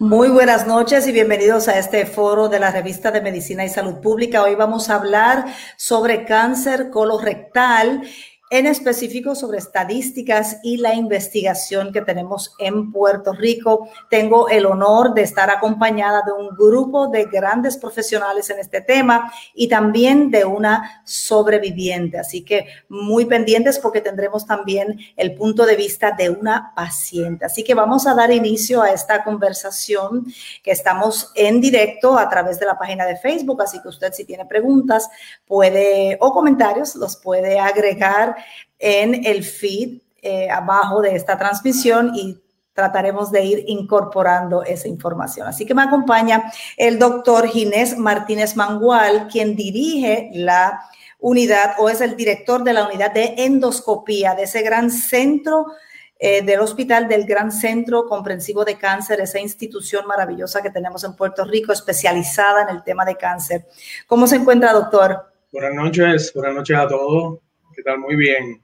Muy buenas noches y bienvenidos a este foro de la revista de Medicina y Salud Pública. Hoy vamos a hablar sobre cáncer colorectal en específico sobre estadísticas y la investigación que tenemos en Puerto Rico. Tengo el honor de estar acompañada de un grupo de grandes profesionales en este tema y también de una sobreviviente. Así que muy pendientes porque tendremos también el punto de vista de una paciente. Así que vamos a dar inicio a esta conversación que estamos en directo a través de la página de Facebook. Así que usted si tiene preguntas puede o comentarios los puede agregar en el feed eh, abajo de esta transmisión y trataremos de ir incorporando esa información. Así que me acompaña el doctor Ginés Martínez Mangual, quien dirige la unidad o es el director de la unidad de endoscopía de ese gran centro eh, del hospital del Gran Centro Comprensivo de Cáncer, esa institución maravillosa que tenemos en Puerto Rico, especializada en el tema de cáncer. ¿Cómo se encuentra, doctor? Buenas noches, buenas noches a todos. ¿Qué tal? Muy bien.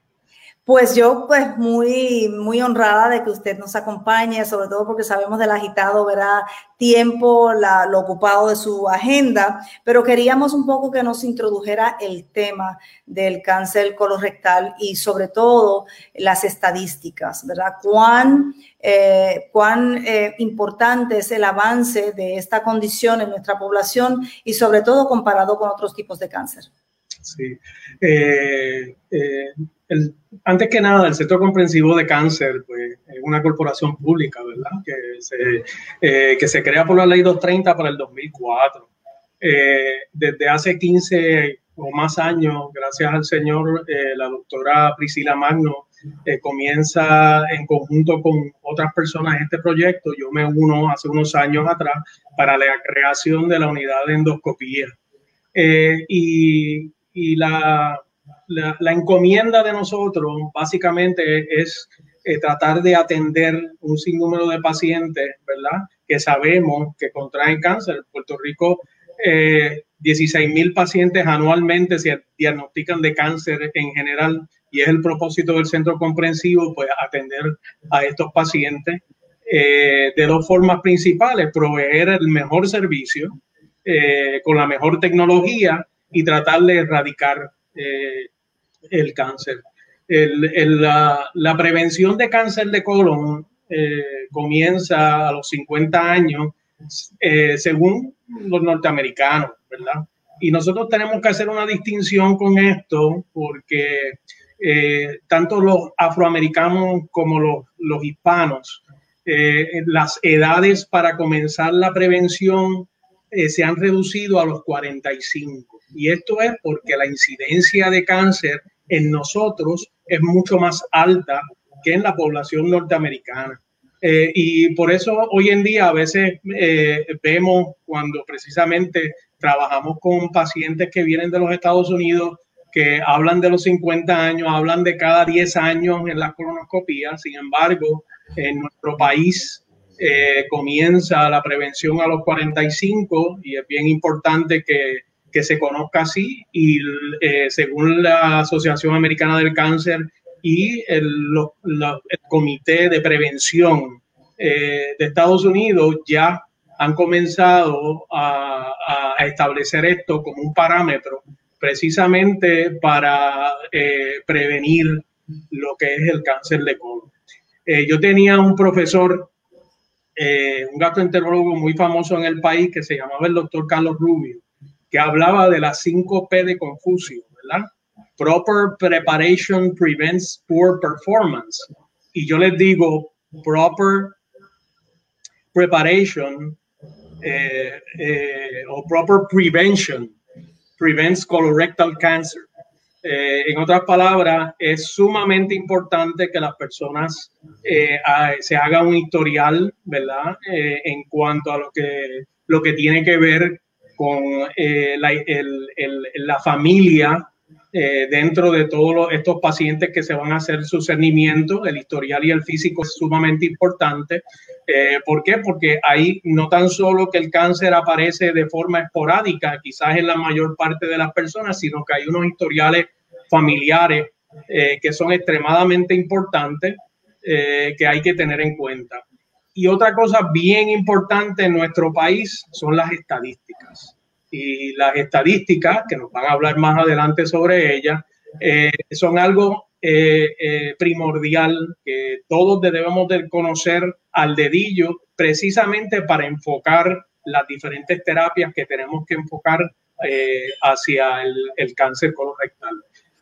Pues yo, pues muy, muy honrada de que usted nos acompañe, sobre todo porque sabemos del agitado, ¿verdad? Tiempo, la, lo ocupado de su agenda, pero queríamos un poco que nos introdujera el tema del cáncer colorectal y sobre todo las estadísticas, ¿verdad? Cuán, eh, cuán eh, importante es el avance de esta condición en nuestra población y sobre todo comparado con otros tipos de cáncer. Sí. Eh, el, antes que nada, el Centro Comprensivo de Cáncer pues, es una corporación pública, ¿verdad? Que se, eh, que se crea por la Ley 230 para el 2004. Eh, desde hace 15 o más años, gracias al Señor, eh, la doctora Priscila Magno comienza en conjunto con otras personas este proyecto. Yo me uno hace unos años atrás para la creación de la unidad de endoscopía. y, y la, la, encomienda de nosotros básicamente es eh, tratar de atender un sinnúmero de pacientes, ¿verdad? Que sabemos que contraen cáncer. En Puerto Rico, eh, 16 mil pacientes anualmente se diagnostican de cáncer en general y es el propósito del centro comprensivo, pues atender a estos pacientes eh, de dos formas principales, proveer el mejor servicio eh, con la mejor tecnología y tratar de erradicar el cáncer. la, prevención de cáncer de colon eh, comienza a los 50 años, eh, según los norteamericanos, ¿verdad? Y nosotros tenemos que hacer una distinción con esto porque eh, tanto los afroamericanos como los, los hispanos, las edades para comenzar la prevención se han reducido a los 45. Y esto es porque la incidencia de cáncer en nosotros es mucho más alta que en la población norteamericana. Eh, y por eso hoy en día a veces eh, vemos cuando precisamente trabajamos con pacientes que vienen de los Estados Unidos, que hablan de los 50 años, hablan de cada 10 años en las colonoscopías. Sin embargo, en nuestro país eh, comienza la prevención a los 45 y es bien importante que que se conozca así y eh, según la Asociación Americana del Cáncer y el, Comité de Prevención eh, de Estados Unidos ya han comenzado a, establecer esto como un parámetro precisamente para eh, prevenir lo que es el cáncer de colon. yo tenía un profesor, un gastroenterólogo muy famoso en el país que se llamaba el doctor Carlos Rubio, que hablaba de las 5 P de Confucio, ¿verdad? Proper preparation prevents poor performance. Y yo les digo, proper preparation eh, eh, o proper prevention prevents colorectal cancer. Eh, en otras palabras, es sumamente importante que las personas se haga un historial, ¿verdad? En cuanto a lo que, lo que tiene que ver con la, la, familia dentro de todos estos pacientes que se van a hacer su cernimiento. El historial y el físico es sumamente importante. ¿Por qué? Porque ahí no tan solo que el cáncer aparece de forma esporádica, quizás en la mayor parte de las personas, sino que hay unos historiales familiares eh, que son extremadamente importantes eh, que hay que tener en cuenta. Y otra cosa bien importante en nuestro país son las estadísticas. Y las estadísticas, que nos van a hablar más adelante sobre ellas, eh, son algo primordial que todos debemos de conocer al dedillo precisamente para enfocar las diferentes terapias que tenemos que enfocar hacia el, el cáncer colorectal.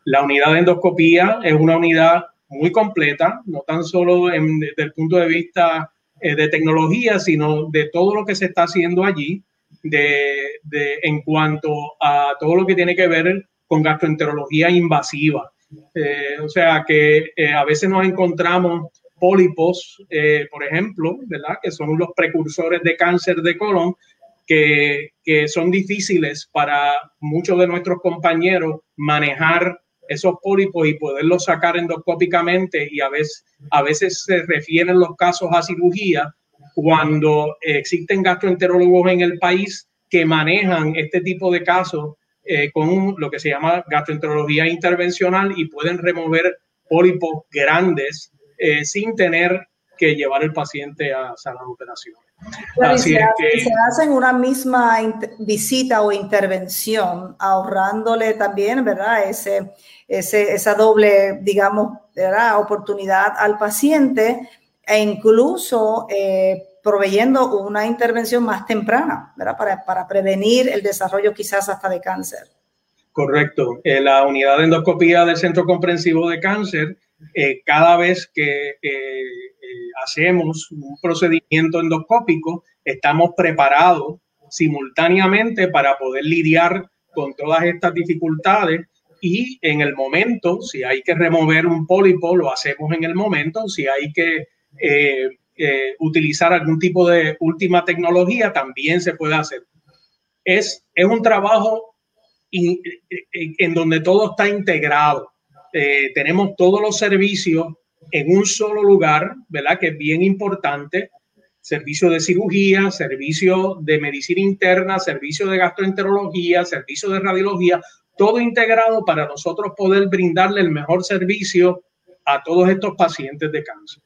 La unidad de endoscopía es una unidad muy completa, no tan solo desde el punto de vista eh, de tecnología, sino de todo lo que se está haciendo allí, de, en cuanto a todo lo que tiene que ver con gastroenterología invasiva. Eh, o sea que eh, a veces nos encontramos pólipos, por ejemplo, ¿verdad? que son los precursores de cáncer de colon, que, que son difíciles para muchos de nuestros compañeros manejar esos pólipos y poderlos sacar endoscópicamente y a veces, a veces se refieren los casos a cirugía cuando existen gastroenterólogos en el país que manejan este tipo de casos eh, con lo que se llama gastroenterología intervencional y pueden remover pólipos grandes eh, sin tener que llevar el paciente a sala de operación. Así se, que, se hacen una misma visita o intervención, ahorrándole también, ¿verdad? Ese, ese, esa doble, digamos, ¿verdad? oportunidad al paciente e incluso eh, proveyendo una intervención más temprana, ¿verdad? Para, para, prevenir el desarrollo quizás hasta de cáncer. Correcto. En la unidad de endoscopía del Centro Comprensivo de Cáncer, eh, cada vez que eh, hacemos un procedimiento endoscópico, estamos preparados simultáneamente para poder lidiar con todas estas dificultades y en el momento, si hay que remover un pólipo, lo hacemos en el momento, si hay que eh, eh, utilizar algún tipo de última tecnología, también se puede hacer. Es, es un trabajo en donde todo está integrado. Eh, tenemos todos los servicios en un solo lugar, ¿verdad? Que es bien importante. Servicio de cirugía, servicio de medicina interna, servicio de gastroenterología, servicio de radiología, todo integrado para nosotros poder brindarle el mejor servicio a todos estos pacientes de cáncer.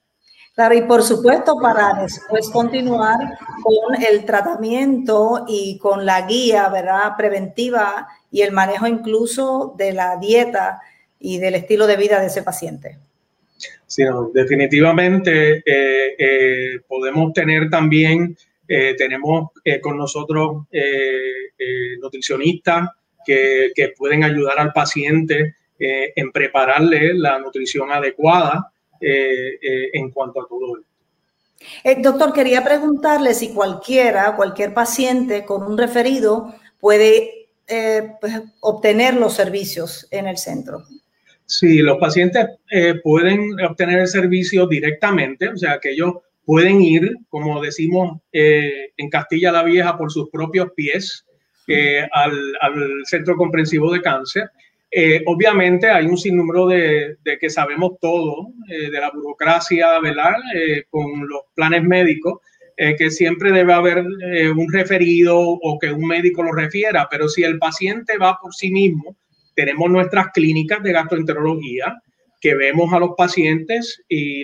Claro, y por supuesto para después continuar con el tratamiento y con la guía, ¿verdad? Preventiva y el manejo incluso de la dieta y del estilo de vida de ese paciente. Sí, definitivamente eh, eh, podemos tener también, eh, tenemos con nosotros nutricionistas, que, pueden ayudar al paciente en prepararle la nutrición adecuada en cuanto a todo esto. doctor, quería preguntarle si cualquiera, cualquier paciente con un referido puede pues, obtener los servicios en el centro. Sí, los pacientes pueden obtener el servicio directamente, o sea que ellos pueden ir, como decimos en Castilla la Vieja, por sus propios pies al, Centro Comprensivo de Cáncer. Eh, obviamente hay un sinnúmero de, que sabemos todo eh, de la burocracia, ¿verdad? Eh, con los planes médicos, que siempre debe haber un referido o que un médico lo refiera, pero si el paciente va por sí mismo, tenemos nuestras clínicas de gastroenterología que vemos a los pacientes y,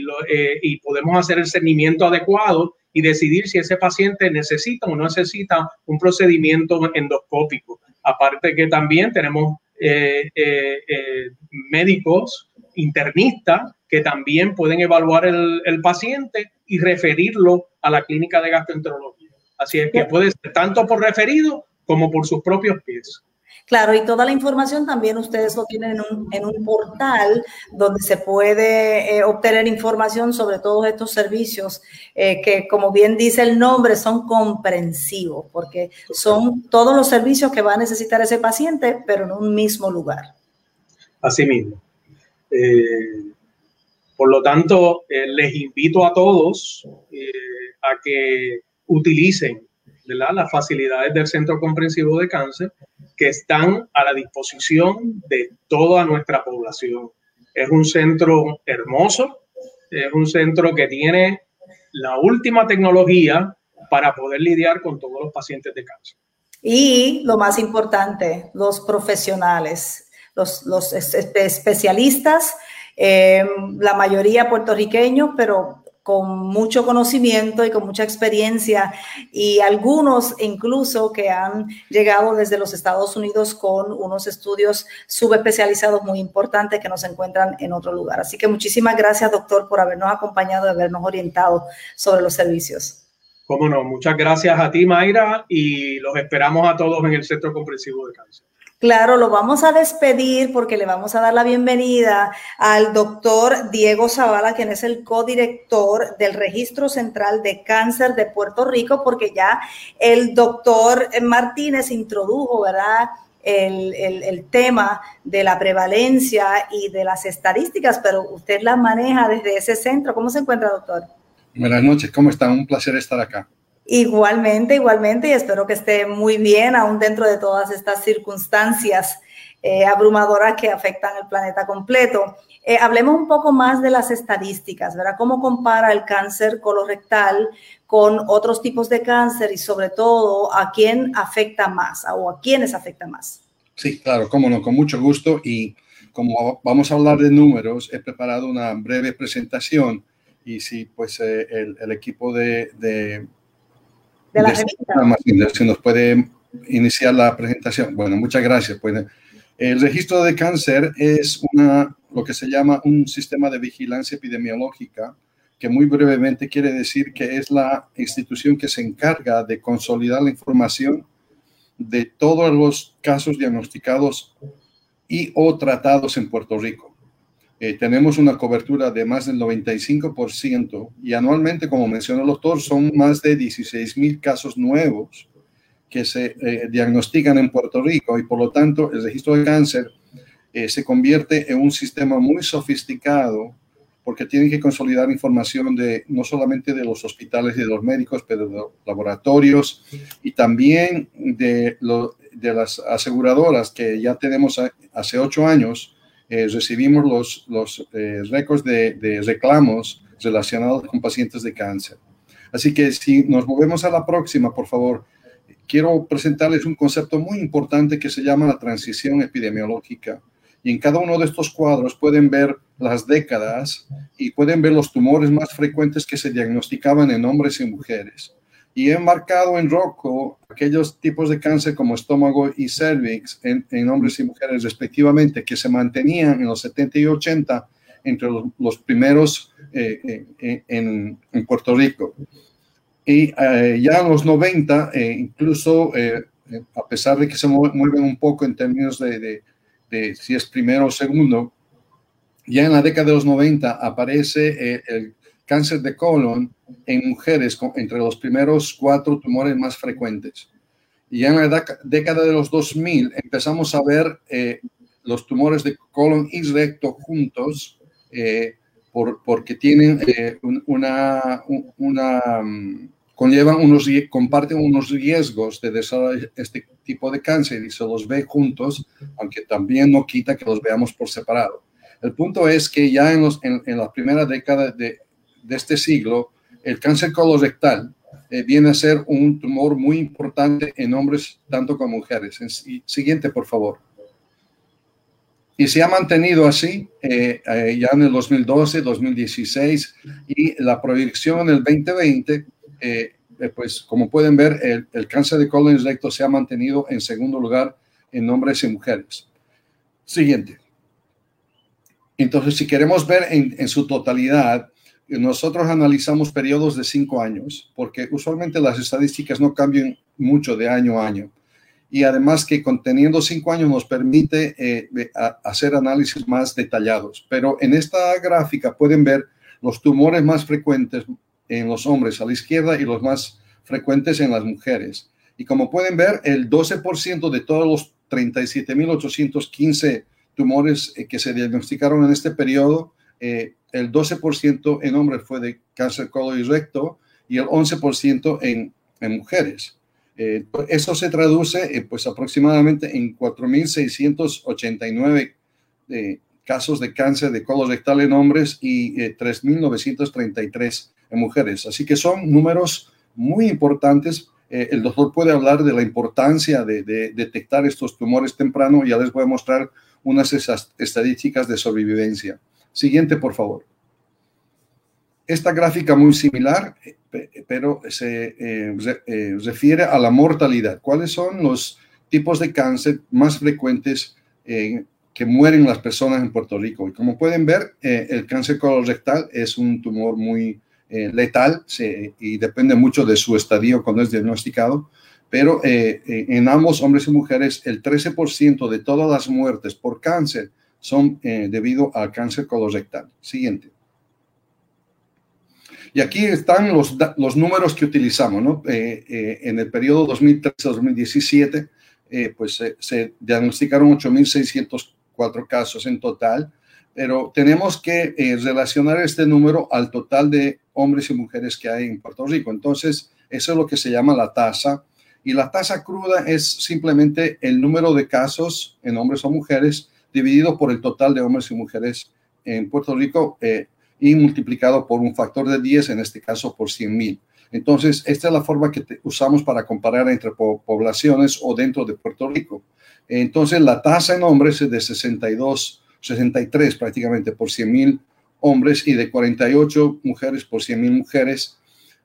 y podemos hacer el seguimiento adecuado y decidir si ese paciente necesita o no necesita un procedimiento endoscópico. Aparte que también tenemos eh, eh, eh, médicos internistas que también pueden evaluar el, el, paciente y referirlo a la clínica de gastroenterología. Así es que puede ser tanto por referido como por sus propios pies. Claro, y toda la información también ustedes lo tienen en un, portal donde se puede eh, obtener información sobre todos estos servicios eh, que, como bien dice el nombre, son comprensivos, porque son todos los servicios que va a necesitar ese paciente, pero en un mismo lugar. a sí mismo. por lo tanto, les invito a todos a que utilicen las facilidades del Centro Comprensivo de Cáncer que están a la disposición de toda nuestra población. Es un centro hermoso, es un centro que tiene la última tecnología para poder lidiar con todos los pacientes de cáncer. Y lo más importante, los profesionales, los, los especialistas, eh, la mayoría puertorriqueños, pero con mucho conocimiento y con mucha experiencia y algunos incluso que han llegado desde los Estados Unidos con unos estudios subespecializados muy importantes que nos encuentran en otro lugar. Así que muchísimas gracias, doctor, por habernos acompañado y habernos orientado sobre los servicios. Cómo no, muchas gracias a ti, Mayra, y los esperamos a todos en el Centro Comprensivo de Cáncer. Claro, lo vamos a despedir porque le vamos a dar la bienvenida al doctor Diego Zavala, quien es el codirector del Registro Central de Cáncer de Puerto Rico, porque ya el doctor Martínez introdujo, ¿verdad? El, el, tema de la prevalencia y de las estadísticas, pero usted las maneja desde ese centro. ¿Cómo se encuentra, doctor? Buenas noches, ¿cómo está? Un placer estar acá. Igualmente, igualmente, y espero que esté muy bien, aún dentro de todas estas circunstancias eh, abrumadoras que afectan el planeta completo. Eh, hablemos un poco más de las estadísticas, ¿verdad? ¿Cómo compara el cáncer colorectal con otros tipos de cáncer y sobre todo a quién afecta más o a quiénes afecta más? Sí, claro, cómo no, con mucho gusto. Y como vamos a hablar de números, he preparado una breve presentación y sí, pues eh, el, equipo de la revista. Si nos puede iniciar la presentación. Bueno, muchas gracias. Pues, el registro de cáncer es una, lo que se llama un sistema de vigilancia epidemiológica, que muy brevemente quiere decir que es la institución que se encarga de consolidar la información de todos los casos diagnosticados y o tratados en Puerto Rico. Eh, tenemos una cobertura de más del 95% y anualmente, como mencionó el doctor, son más de 16 mil casos nuevos que se eh, diagnostican en Puerto Rico y por lo tanto el registro de cáncer eh, se convierte en un sistema muy sofisticado porque tienen que consolidar información de no solamente de los hospitales y de los médicos, pero de los laboratorios y también de, de las aseguradoras que ya tenemos hace ocho años eh, recibimos los, los eh, récords de, reclamos relacionados con pacientes de cáncer. Así que si nos movemos a la próxima, por favor, quiero presentarles un concepto muy importante que se llama la transición epidemiológica. Y en cada uno de estos cuadros pueden ver las décadas y pueden ver los tumores más frecuentes que se diagnosticaban en hombres y mujeres y he marcado en rojo aquellos tipos de cáncer como estómago y cervix en, hombres y mujeres respectivamente que se mantenían en los 70 y 80 entre los, primeros eh, eh, en, en, Puerto Rico. Y eh, ya en los 90, incluso a pesar de que se mueven un poco en términos de, de, de, si es primero o segundo, ya en la década de los 90 aparece el cáncer de colon en mujeres entre los primeros cuatro tumores más frecuentes. Y en la década de los 2000 empezamos a ver eh, los tumores de colon y recto juntos eh, por, porque tienen eh, una, una mm, conllevan unos, comparten unos riesgos de desarrollar este tipo de cáncer y se los ve juntos, aunque también no quita que los veamos por separado. El punto es que ya en, los, en, en la primera década de, de este siglo, el cáncer colorectal eh, viene a ser un tumor muy importante en hombres tanto como mujeres. Siguiente, por favor. Y se ha mantenido así eh, eh, ya en el 2012, 2016 y la proyección en el 2020, pues como pueden ver, el, el, cáncer de colon recto se ha mantenido en segundo lugar en hombres y mujeres. Siguiente. Entonces, si queremos ver en, en su totalidad, nosotros analizamos periodos de cinco años, porque usualmente las estadísticas no cambian mucho de año a año. Y además que conteniendo cinco años nos permite eh, hacer análisis más detallados. Pero en esta gráfica pueden ver los tumores más frecuentes en los hombres a la izquierda y los más frecuentes en las mujeres. Y como pueden ver, el 12% de todos los 37.815 tumores que se diagnosticaron en este periodo, el 12% en hombres fue de cáncer colon y recto y el 11% en, en mujeres. eso se traduce pues aproximadamente en 4.689 casos de cáncer de colon rectal en hombres y 3.933 en mujeres. Así que son números muy importantes. Eh, el doctor puede hablar de la importancia de, detectar estos tumores temprano. Ya les voy a mostrar unas estadísticas de sobrevivencia. Siguiente, por favor. Esta gráfica muy similar, pero se eh, eh, refiere a la mortalidad. ¿Cuáles son los tipos de cáncer más frecuentes que mueren las personas en Puerto Rico? Y como pueden ver, el cáncer colorectal es un tumor muy eh, letal y depende mucho de su estadio cuando es diagnosticado, pero eh, eh, en ambos hombres y mujeres el 13% de todas las muertes por cáncer son debido al cáncer colorectal. Siguiente. Y aquí están los, los números que utilizamos, ¿no? en el periodo 2013-2017, pues se diagnosticaron 8.604 casos en total pero tenemos que eh, relacionar este número al total de hombres y mujeres que hay en Puerto Rico. Entonces, eso es lo que se llama la tasa. Y la tasa cruda es simplemente el número de casos en hombres o mujeres dividido por el total de hombres y mujeres en Puerto Rico eh, y multiplicado por un factor de 10, en este caso por 100 mil. Entonces, esta es la forma que usamos para comparar entre poblaciones o dentro de Puerto Rico. Entonces, la tasa en hombres es de 62 63 prácticamente por 100 mil hombres y de 48 mujeres por 100 mil mujeres.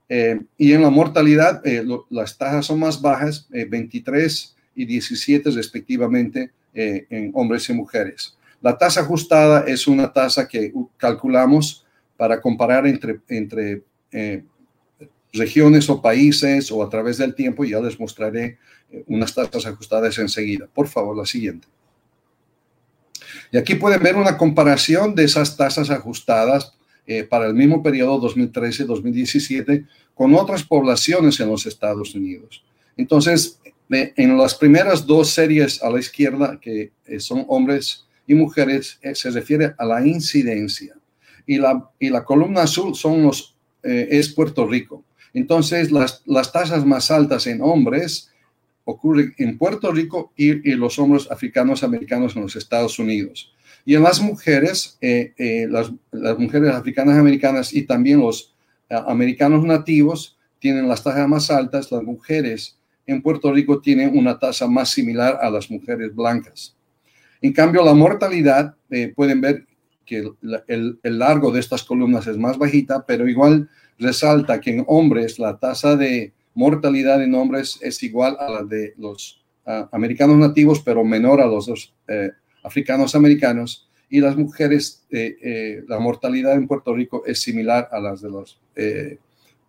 Eh, y en la mortalidad, eh, las tasas son más bajas, 23 eh, y 17 respectivamente en hombres y mujeres. La tasa ajustada es una tasa que calculamos para comparar entre, entre regiones o países o a través del tiempo. Ya les mostraré unas tasas ajustadas enseguida. Por favor, la siguiente. Y aquí pueden ver una comparación de esas tasas ajustadas eh, para el mismo periodo 2013-2017 con otras poblaciones en los Estados Unidos. Entonces, en las primeras dos series a la izquierda, que eh, son hombres y mujeres, eh, se refiere a la incidencia. Y la, y la columna azul son los, es Puerto Rico. Entonces, las, las tasas más altas en hombres ocurre en Puerto Rico y, los hombres africanos americanos en los Estados Unidos. Y en las mujeres, eh, eh, las, mujeres africanas americanas y también los eh, americanos nativos tienen las tasas más altas. Las mujeres en Puerto Rico tienen una tasa más similar a las mujeres blancas. En cambio, la mortalidad, pueden ver que el, el largo de estas columnas es más bajita, pero igual resalta que en hombres la tasa de mortalidad en hombres es igual a la de los ah, americanos nativos, pero menor a los dos eh, africanos americanos. Y las mujeres, eh, eh, la mortalidad en Puerto Rico es similar a las de las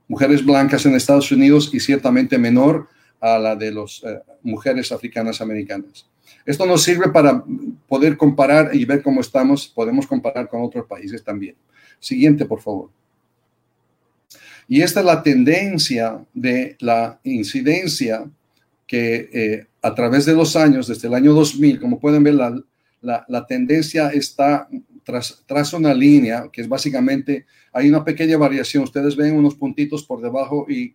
mujeres blancas en Estados Unidos y ciertamente menor a la de las mujeres africanas americanas. Esto nos sirve para poder comparar y ver cómo estamos. Podemos comparar con otros países también. Siguiente, por favor. Y esta es la tendencia de la incidencia que eh, a través de los años, desde el año 2000, como pueden ver, la, la, tendencia está tras, tras, una línea que es básicamente, hay una pequeña variación. Ustedes ven unos puntitos por debajo y,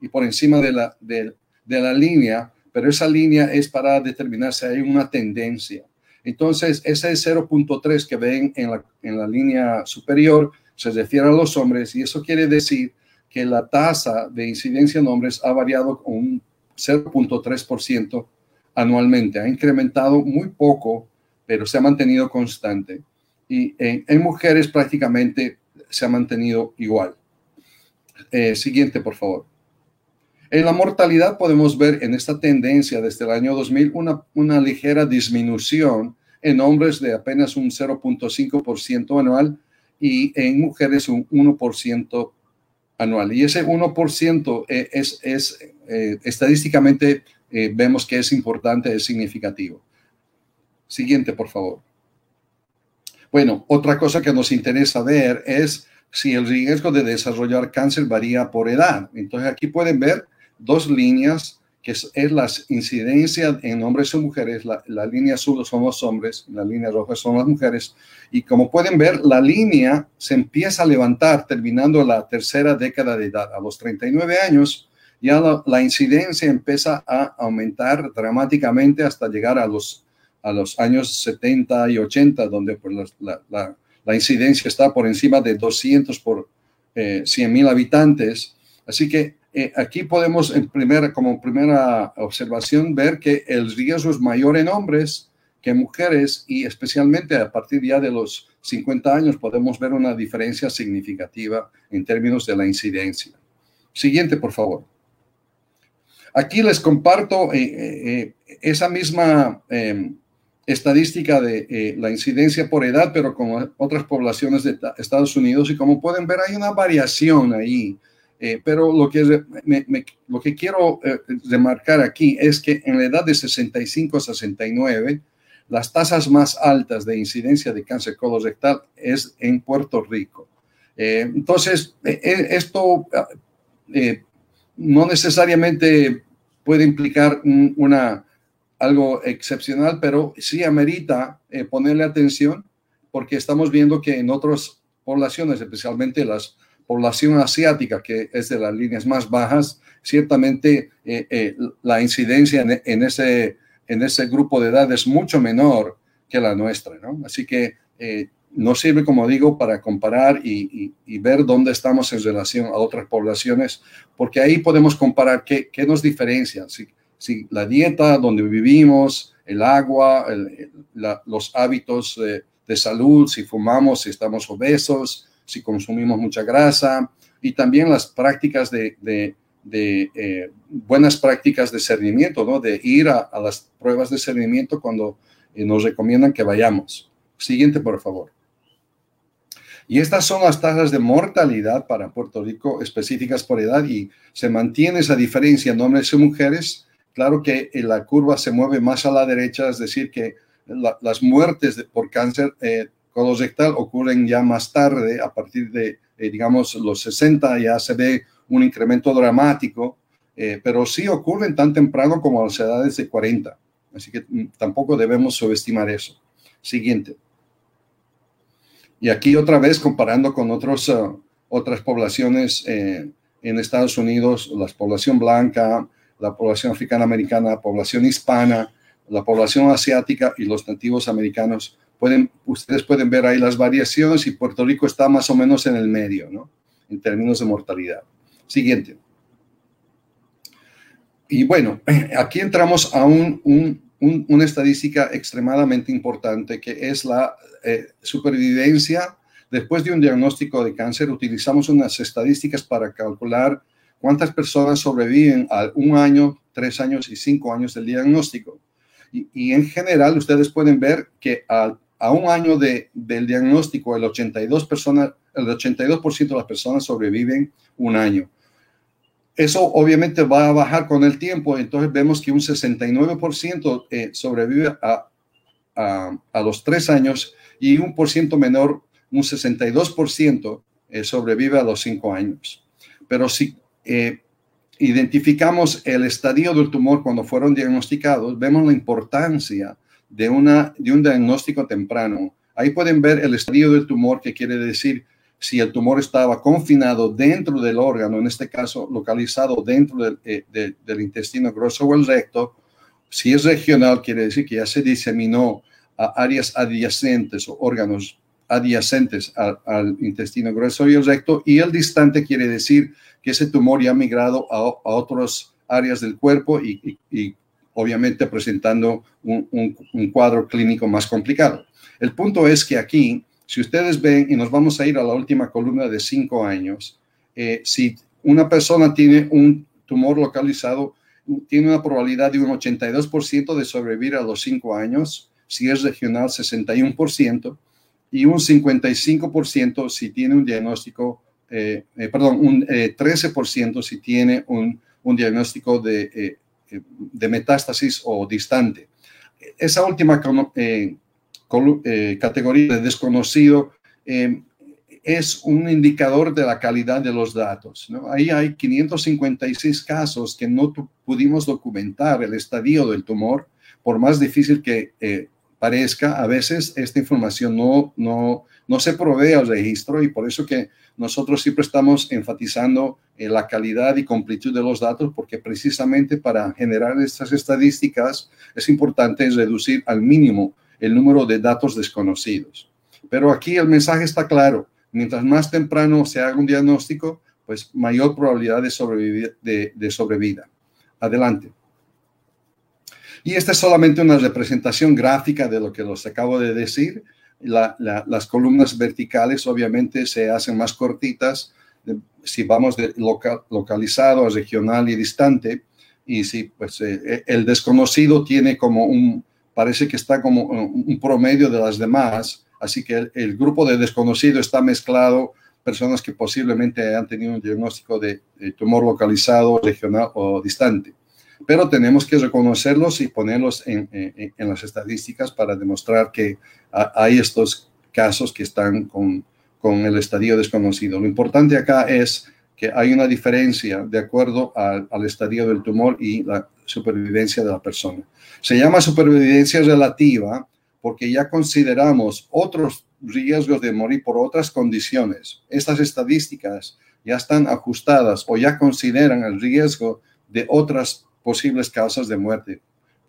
y por encima de la, de, de la línea, pero esa línea es para determinar si hay una tendencia. Entonces, ese 0.3 que ven en la, en la línea superior se refiere a los hombres y eso quiere decir que la tasa de incidencia en hombres ha variado un 0.3% anualmente. Ha incrementado muy poco, pero se ha mantenido constante. Y en, mujeres prácticamente se ha mantenido igual. Eh, siguiente, por favor. En la mortalidad podemos ver en esta tendencia desde el año 2000 una, ligera disminución en hombres de apenas un 0.5% anual y en mujeres un 1% anual. Y ese 1% e, es, es eh, estadísticamente eh, vemos que es importante, es significativo. Siguiente, por favor. Bueno, otra cosa que nos interesa ver es si el riesgo de desarrollar cáncer varía por edad. Entonces aquí pueden ver dos líneas que es, la incidencia en hombres y mujeres. La, la, línea azul son los hombres, la línea roja son las mujeres. Y como pueden ver, la línea se empieza a levantar terminando la tercera década de edad. A los 39 años, ya la, incidencia empieza a aumentar dramáticamente hasta llegar a los, a los años 70 y 80, donde pues, la, la, la, incidencia está por encima de 200 por eh, 100 mil habitantes. Así que eh, aquí podemos, en primera, como primera observación, ver que el riesgo es mayor en hombres que en mujeres y especialmente a partir ya de los 50 años podemos ver una diferencia significativa en términos de la incidencia. Siguiente, por favor. Aquí les comparto eh, eh, esa misma em, estadística de la incidencia por edad, pero con otras poblaciones de Estados Unidos y como pueden ver hay una variación ahí eh, pero lo que, lo que quiero eh, remarcar aquí es que en la edad de 65 a 69, las tasas más altas de incidencia de cáncer colorectal es en Puerto Rico. Eh, entonces, esto no necesariamente puede implicar una, algo excepcional, pero sí amerita ponerle atención porque estamos viendo que en otras poblaciones, especialmente las población asiática, que es de las líneas más bajas, ciertamente eh, eh, la incidencia en, ese, en ese grupo de edad es mucho menor que la nuestra, ¿no? Así que eh, nos sirve, como digo, para comparar y, ver dónde estamos en relación a otras poblaciones, porque ahí podemos comparar qué, qué nos diferencia, si, si, la dieta, donde vivimos, el agua, los hábitos de salud, si fumamos, si estamos obesos, si consumimos mucha grasa y también las prácticas de, eh, buenas prácticas de cernimiento, ¿no? de ir a, las pruebas de cernimiento cuando eh, nos recomiendan que vayamos. Siguiente, por favor. Y estas son las tasas de mortalidad para Puerto Rico específicas por edad y se mantiene esa diferencia en hombres y mujeres. Claro que eh, la curva se mueve más a la derecha, es decir, que las muertes por cáncer colorectal ocurren ya más tarde, a partir de, eh, digamos, los 60 ya se ve un incremento dramático, eh, pero sí ocurren tan temprano como a las edades de 40. Así que mm, tampoco debemos subestimar eso. Siguiente. Y aquí otra vez comparando con otros, uh, otras poblaciones eh, en Estados Unidos, la población blanca, la población africana americana, la población hispana, la población asiática y los nativos americanos ustedes pueden ver ahí las variaciones y Puerto Rico está más o menos en el medio, ¿no? En términos de mortalidad. Siguiente. Y bueno, aquí entramos a un, una estadística extremadamente importante que es la eh, supervivencia. Después de un diagnóstico de cáncer, utilizamos unas estadísticas para calcular cuántas personas sobreviven a un año, tres años y cinco años del diagnóstico. Y, y, en general, ustedes pueden ver que al a un año de, del diagnóstico, el 82%, personas, el 82 de las personas sobreviven un año. Eso obviamente va a bajar con el tiempo, entonces vemos que un 69% eh, sobrevive a, a, los tres años y un por ciento menor, un 62% eh, sobrevive a los cinco años. Pero si eh, identificamos el estadio del tumor cuando fueron diagnosticados, vemos la importancia de, una, de un diagnóstico temprano. Ahí pueden ver el estadio del tumor, que quiere decir si el tumor estaba confinado dentro del órgano, en este caso localizado dentro del, eh, del intestino grueso o el recto. Si es regional, quiere decir que ya se diseminó a áreas adyacentes o órganos adyacentes al, intestino grueso y el recto. Y el distante quiere decir que ese tumor ya ha migrado a, a otras áreas del cuerpo y, y obviamente presentando un, cuadro clínico más complicado. El punto es que aquí, si ustedes ven, y nos vamos a ir a la última columna de cinco años, eh, si una persona tiene un tumor localizado, tiene una probabilidad de un 82% de sobrevivir a los cinco años, si es regional 61%, y un 55% si tiene un diagnóstico, eh, eh, perdón, un 13% si tiene un, un diagnóstico de de metástasis o distante. Esa última eh, eh, categoría de desconocido, eh, es un indicador de la calidad de los datos. Ahí hay 556 casos que no pudimos documentar el estadio del tumor, por más difícil que eh, parezca, a veces esta información no, no, no se provee al registro y por eso que nosotros siempre estamos enfatizando en la calidad y completud de los datos, porque precisamente para generar estas estadísticas es importante reducir al mínimo el número de datos desconocidos. Pero aquí el mensaje está claro. Mientras más temprano se haga un diagnóstico, pues mayor probabilidad de, sobrevivir, de, sobrevida. Adelante. Y esta es solamente una representación gráfica de lo que los acabo de decir. Las columnas verticales obviamente se hacen más cortitas si vamos de localizado a regional y distante. Y si pues, eh, el desconocido tiene como un, parece que está como un promedio de las demás, Así que el, grupo de desconocido está mezclado, personas que posiblemente han tenido un diagnóstico de, tumor localizado, regional o distante. Pero tenemos que reconocerlos y ponerlos en, las estadísticas para demostrar que hay estos casos que están con, el estadio desconocido. Lo importante acá es que hay una diferencia de acuerdo al, al, estadio del tumor y la supervivencia de la persona. Se llama supervivencia relativa porque ya consideramos otros riesgos de morir por otras condiciones. Estas estadísticas ya están ajustadas o ya consideran el riesgo de otras posibles causas de muerte,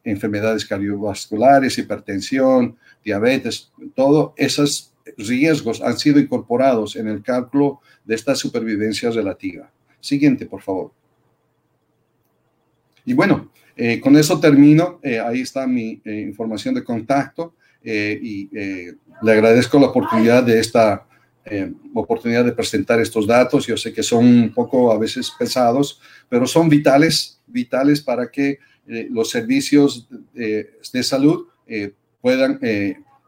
enfermedades cardiovasculares, hipertensión, diabetes, todos esos riesgos han sido incorporados en el cálculo de esta supervivencia relativa. Siguiente, por favor. Y bueno, eh, con eso termino. Eh, ahí está mi eh, información de contacto. Y le agradezco la oportunidad de esta oportunidad de presentar estos datos. Yo sé que son un poco a veces pesados, pero son vitales, vitales para que los servicios de, salud puedan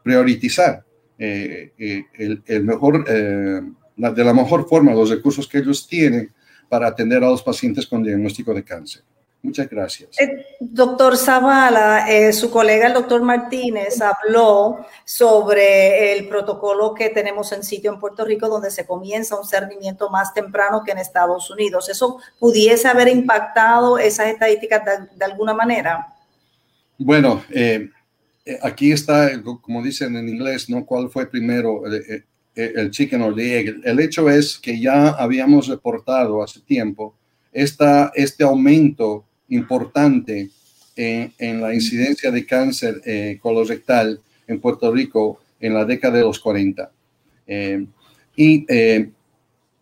priorizar el, el, mejor, de la mejor forma los recursos que ellos tienen para atender a los pacientes con diagnóstico de cáncer. Muchas gracias. Eh, doctor Zavala, eh, su colega el doctor Martínez habló sobre el protocolo que tenemos en sitio en Puerto Rico donde se comienza un cernimiento más temprano que en Estados Unidos. ¿Eso pudiese haber impactado esas estadísticas de, alguna manera? Bueno, eh, aquí está, como dicen en inglés, ¿no? ¿Cuál fue primero? el chicken or the egg. El hecho es que ya habíamos reportado hace tiempo esta, este aumento importante en, la incidencia de cáncer eh, colorectal en Puerto Rico en la década de los 40. Eh, eh,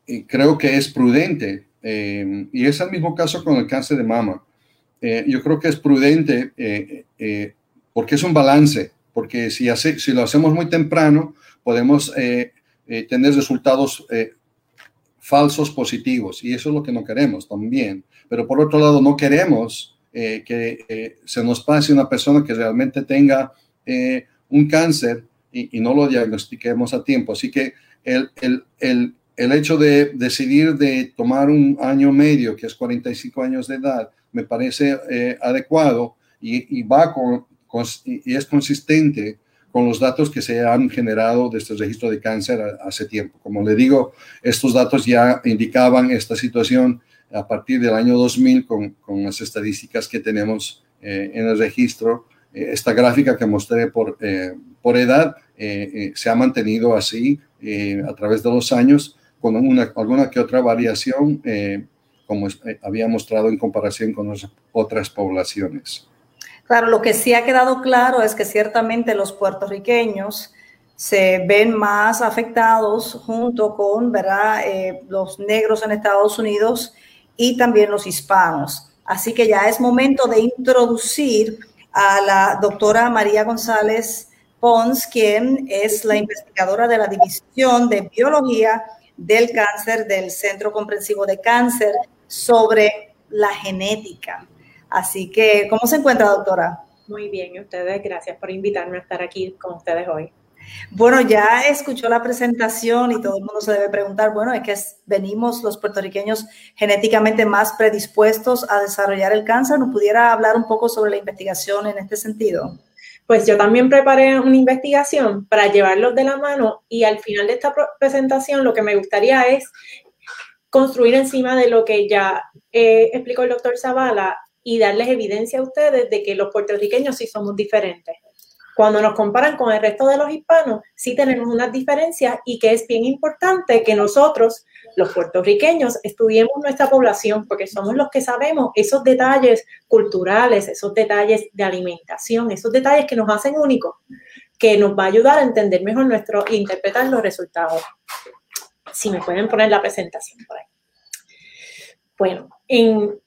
y, creo que es prudente, y es el mismo caso con el cáncer de mama. yo creo que es prudente porque es un balance, porque si, hace, si lo hacemos muy temprano, podemos tener resultados falsos positivos y eso es lo que no queremos también. Pero por otro lado, no queremos eh, que eh, se nos pase una persona que realmente tenga eh, un cáncer y, no lo diagnostiquemos a tiempo. Así que el, el, el, el, hecho de decidir de tomar un año medio, que es 45 años de edad, me parece adecuado y, y va con, y es consistente con los datos que se han generado de este registro de cáncer hace tiempo. Como le digo, estos datos ya indicaban esta situación a partir del año 2000 con, con las estadísticas que tenemos eh, en el registro. Eh, esta gráfica que mostré por, eh, por edad se ha mantenido así a través de los años con una, alguna que otra variación, como había mostrado en comparación con otras poblaciones. Claro, lo que sí ha quedado claro es que ciertamente los puertorriqueños se ven más afectados junto con ¿verdad? Eh, los negros en Estados Unidos y también los hispanos. Así que ya es momento de introducir a la doctora María González Pons, quien es la investigadora de la División de Biología del Cáncer del Centro Comprensivo de Cáncer sobre la genética. Así que, ¿cómo se encuentra, doctora? Muy bien, y ustedes, gracias por invitarme a estar aquí con ustedes hoy. Bueno, ya escuchó la presentación y todo el mundo se debe preguntar, bueno, es que venimos los puertorriqueños genéticamente más predispuestos a desarrollar el cáncer. ¿Nos pudiera hablar un poco sobre la investigación en este sentido? Pues yo también preparé una investigación para llevarlos de la mano y al final de esta presentación lo que me gustaría es construir encima de lo que ya eh, explicó el doctor Zavala y darles evidencia a ustedes de que los puertorriqueños sí somos diferentes. Cuando nos comparan con el resto de los hispanos, sí tenemos unas diferencias y que es bien importante que nosotros, los puertorriqueños, estudiemos nuestra población porque somos los que sabemos esos detalles culturales, esos detalles de alimentación, esos detalles que nos hacen únicos, que nos va a ayudar a entender mejor nuestro e interpretar los resultados. Si me pueden poner la presentación por ahí. Bueno, en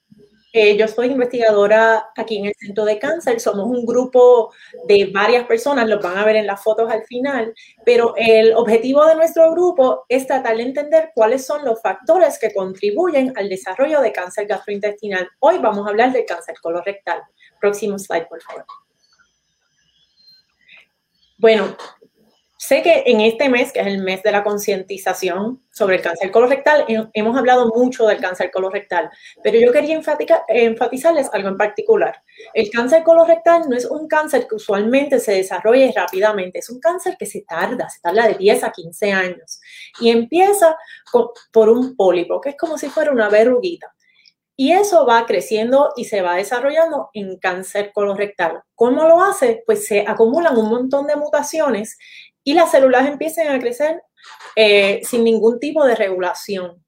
eh, yo soy investigadora aquí en el Centro de Cáncer. Somos un grupo de varias personas, los van a ver en las fotos al final, pero el objetivo de nuestro grupo es tratar de entender cuáles son los factores que contribuyen al desarrollo de cáncer gastrointestinal. Hoy vamos a hablar del cáncer colorectal. Próximo slide, por favor. Bueno, Sé que en este mes, que es el mes de la concientización sobre el cáncer colorectal, hemos hablado mucho del cáncer colorectal, pero yo quería enfatizarles algo en particular. El cáncer colorectal no es un cáncer que usualmente se desarrolle rápidamente, es un cáncer que se tarda, se tarda de 10 a 15 años y empieza por un pólipo, que es como si fuera una verruguita. Y eso va creciendo y se va desarrollando en cáncer colorectal. ¿Cómo lo hace? Pues se acumulan un montón de mutaciones y las células empiecen a crecer eh, sin ningún tipo de regulación.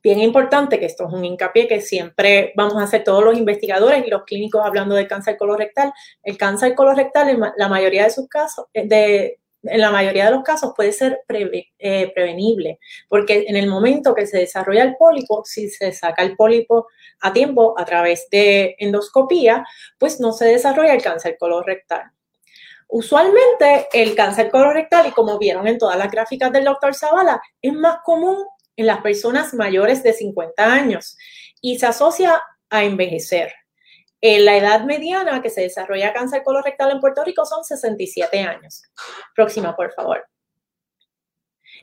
Bien importante que esto es un hincapié que siempre vamos a hacer todos los investigadores y los clínicos hablando del cáncer colorectal. El cáncer colorectal en la mayoría de sus casos, eh, en la mayoría de los casos puede ser eh, prevenible, porque en el momento que se desarrolla el pólipo, si se saca el pólipo a tiempo a través de endoscopía, pues no se desarrolla el cáncer colorectal. Usualmente el cáncer colorectal, y como vieron en todas las gráficas del doctor Zavala, es más común en las personas mayores de 50 años y se asocia a envejecer. En la edad mediana que se desarrolla cáncer colorectal en Puerto Rico son 67 años. Próxima, por favor.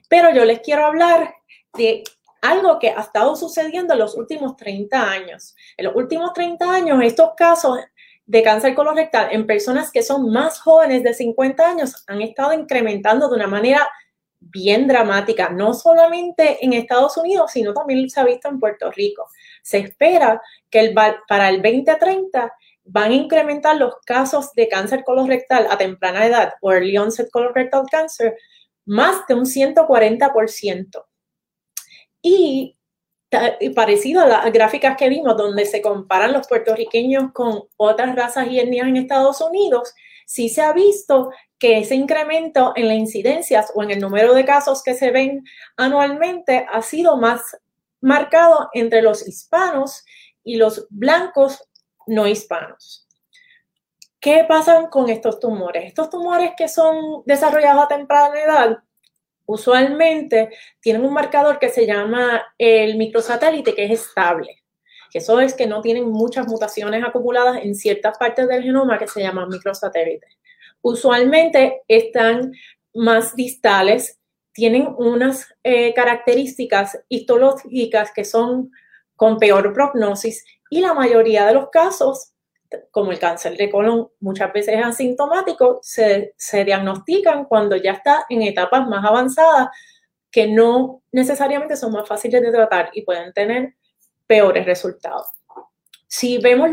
Pero yo les quiero hablar de algo que ha estado sucediendo en los últimos 30 años. En los últimos 30 años, estos casos de cáncer colorectal en personas que son más jóvenes de 50 años han estado incrementando de una manera bien dramática, no solamente en Estados Unidos, sino también se ha visto en Puerto Rico. Se espera que el, para el 2030 van a incrementar los casos de cáncer colorectal a temprana edad o early onset colorectal cancer más de un 140%. Y parecido a las gráficas que vimos, donde se comparan los puertorriqueños con otras razas y etnias en Estados Unidos, sí se ha visto que ese incremento en las incidencias o en el número de casos que se ven anualmente ha sido más marcado entre los hispanos y los blancos no hispanos. ¿Qué pasa con estos tumores? Estos tumores que son desarrollados a temprana edad usualmente tienen un marcador que se llama el microsatélite, que es estable. Eso es que no tienen muchas mutaciones acumuladas en ciertas partes del genoma que se llaman microsatélites. Usualmente están más distales, tienen unas eh, características histológicas que son con peor prognosis y la mayoría de los casos como el cáncer de colon muchas veces es asintomático, se, se diagnostican cuando ya está en etapas más avanzadas que no necesariamente son más fáciles de tratar y pueden tener peores resultados. Si vemos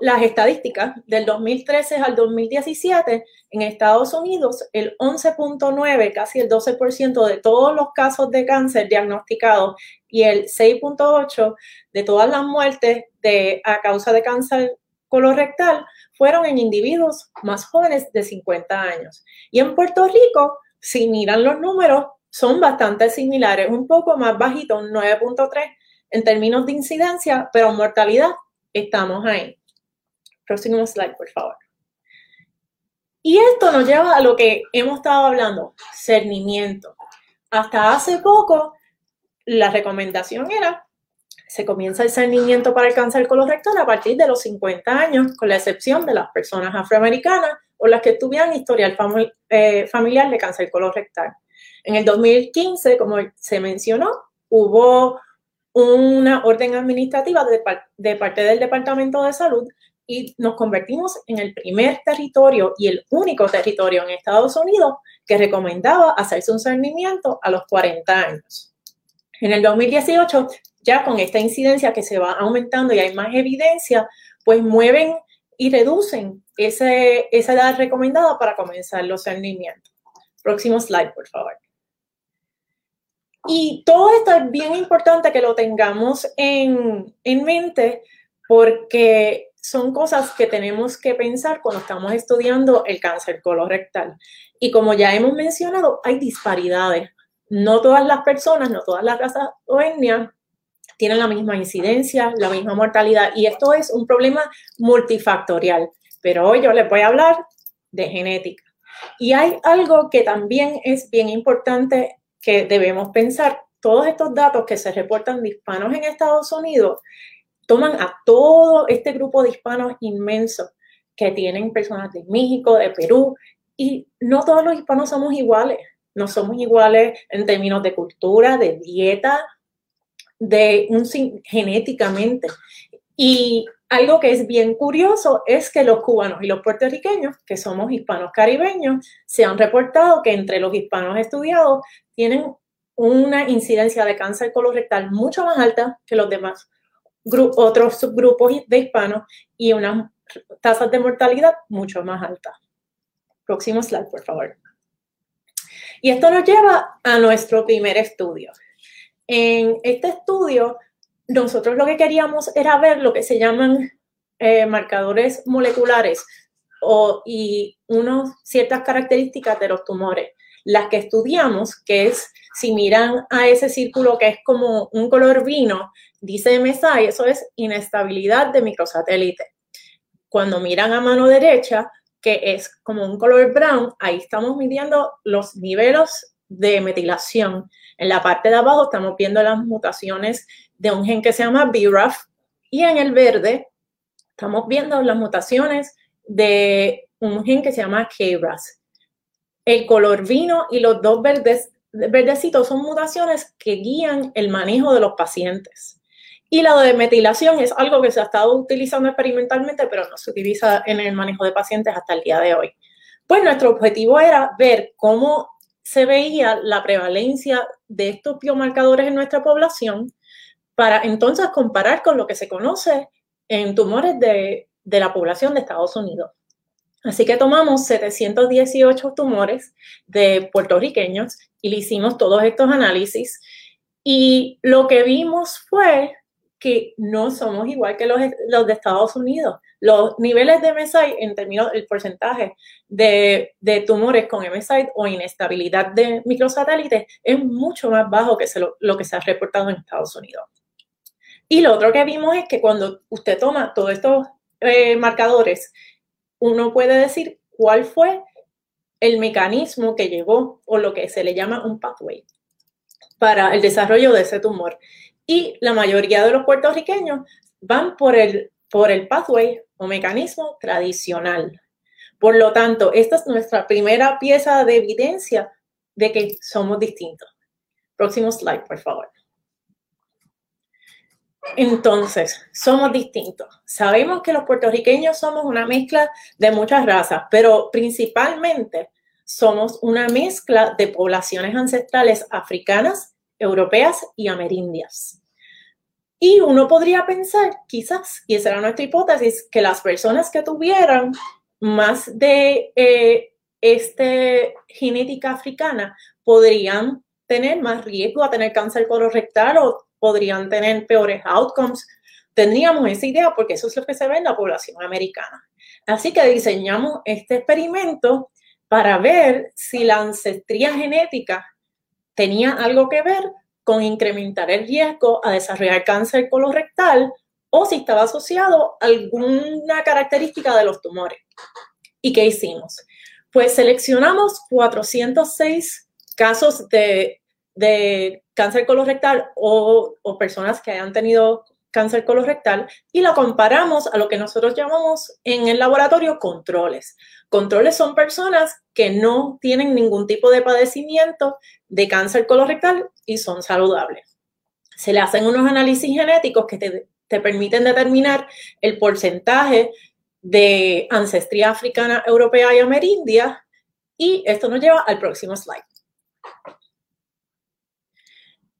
las estadísticas del 2013 al 2017, en Estados Unidos el 11.9, casi el 12% de todos los casos de cáncer diagnosticados y el 6.8 de todas las muertes de, a causa de cáncer colorectal fueron en individuos más jóvenes de 50 años. Y en Puerto Rico, si miran los números, son bastante similares, un poco más bajito, un 9.3 en términos de incidencia, pero mortalidad estamos ahí. Próximo slide, por favor. Y esto nos lleva a lo que hemos estado hablando, cernimiento. Hasta hace poco, la recomendación era se comienza el cernimiento para el cáncer colorectal a partir de los 50 años, con la excepción de las personas afroamericanas o las que tuvieran historial eh, familiar de cáncer colorectal. En el 2015, como se mencionó, hubo una orden administrativa de, parte del Departamento de Salud y nos convertimos en el primer territorio y el único territorio en Estados Unidos que recomendaba hacerse un cernimiento a los 40 años. En el 2018, ya con esta incidencia que se va aumentando y hay más evidencia, pues mueven y reducen ese, esa edad recomendada para comenzar los cernimientos. Próximo slide, por favor. Y todo esto es bien importante que lo tengamos en, en mente porque son cosas que tenemos que pensar cuando estamos estudiando el cáncer colorectal. Y como ya hemos mencionado, hay disparidades. No todas las personas, no todas las razas o etnias tienen la misma incidencia, la misma mortalidad. Y esto es un problema multifactorial. Pero hoy yo les voy a hablar de genética. Y hay algo que también es bien importante que debemos pensar. Todos estos datos que se reportan de hispanos en Estados Unidos toman a todo este grupo de hispanos inmenso que tienen personas de México, de Perú, y no todos los hispanos somos iguales. No somos iguales en términos de cultura, de dieta, de un, genéticamente. Y algo que es bien curioso es que los cubanos y los puertorriqueños, que somos hispanos caribeños, se han reportado que entre los hispanos estudiados tienen una incidencia de cáncer colorectal mucho más alta que los demás otros subgrupos de hispanos y unas tasas de mortalidad mucho más altas. Próximo slide, por favor. Y esto nos lleva a nuestro primer estudio. En este estudio, nosotros lo que queríamos era ver lo que se llaman eh, marcadores moleculares o, y unas ciertas características de los tumores. Las que estudiamos, que es si miran a ese círculo que es como un color vino, dice MSI, eso es inestabilidad de microsatélite. Cuando miran a mano derecha, que es como un color brown, ahí estamos midiendo los niveles de metilación. En la parte de abajo estamos viendo las mutaciones de un gen que se llama BRAF y en el verde estamos viendo las mutaciones de un gen que se llama KRAS. El color vino y los dos verdes, verdecitos son mutaciones que guían el manejo de los pacientes. Y la de metilación es algo que se ha estado utilizando experimentalmente, pero no se utiliza en el manejo de pacientes hasta el día de hoy. Pues nuestro objetivo era ver cómo se veía la prevalencia de estos biomarcadores en nuestra población para entonces comparar con lo que se conoce en tumores de, de la población de Estados Unidos. Así que tomamos 718 tumores de puertorriqueños y le hicimos todos estos análisis. Y lo que vimos fue que no somos igual que los, los de Estados Unidos. Los niveles de MSI en términos del porcentaje de, de, tumores con MSI o inestabilidad de microsatélites es mucho más bajo que lo, que se ha reportado en Estados Unidos. Y lo otro que vimos es que cuando usted toma todos estos eh, marcadores, uno puede decir cuál fue el mecanismo que llevó o lo que se le llama un pathway para el desarrollo de ese tumor y la mayoría de los puertorriqueños van por el, por el pathway o mecanismo tradicional. Por lo tanto, esta es nuestra primera pieza de evidencia de que somos distintos. Próximo slide, por favor. Entonces, somos distintos. Sabemos que los puertorriqueños somos una mezcla de muchas razas, pero principalmente somos una mezcla de poblaciones ancestrales africanas europeas y amerindias. Y uno podría pensar, quizás, y esa era nuestra hipótesis, que las personas que tuvieran más de eh, este genética africana podrían tener más riesgo a tener cáncer colorectal o podrían tener peores outcomes. Tendríamos esa idea porque eso es lo que se ve en la población americana. Así que diseñamos este experimento para ver si la ancestría genética tenía algo que ver con incrementar el riesgo a desarrollar cáncer colorectal o si estaba asociado a alguna característica de los tumores. ¿Y qué hicimos? Pues seleccionamos 406 casos de, cáncer colorectal o, o personas que hayan tenido cáncer colorectal y lo comparamos a lo que nosotros llamamos en el laboratorio controles. Controles son personas que no tienen ningún tipo de padecimiento de cáncer colorectal y son saludables. Se le hacen unos análisis genéticos que te, permiten determinar el porcentaje de ancestría africana, europea y amerindia. Y esto nos lleva al próximo slide.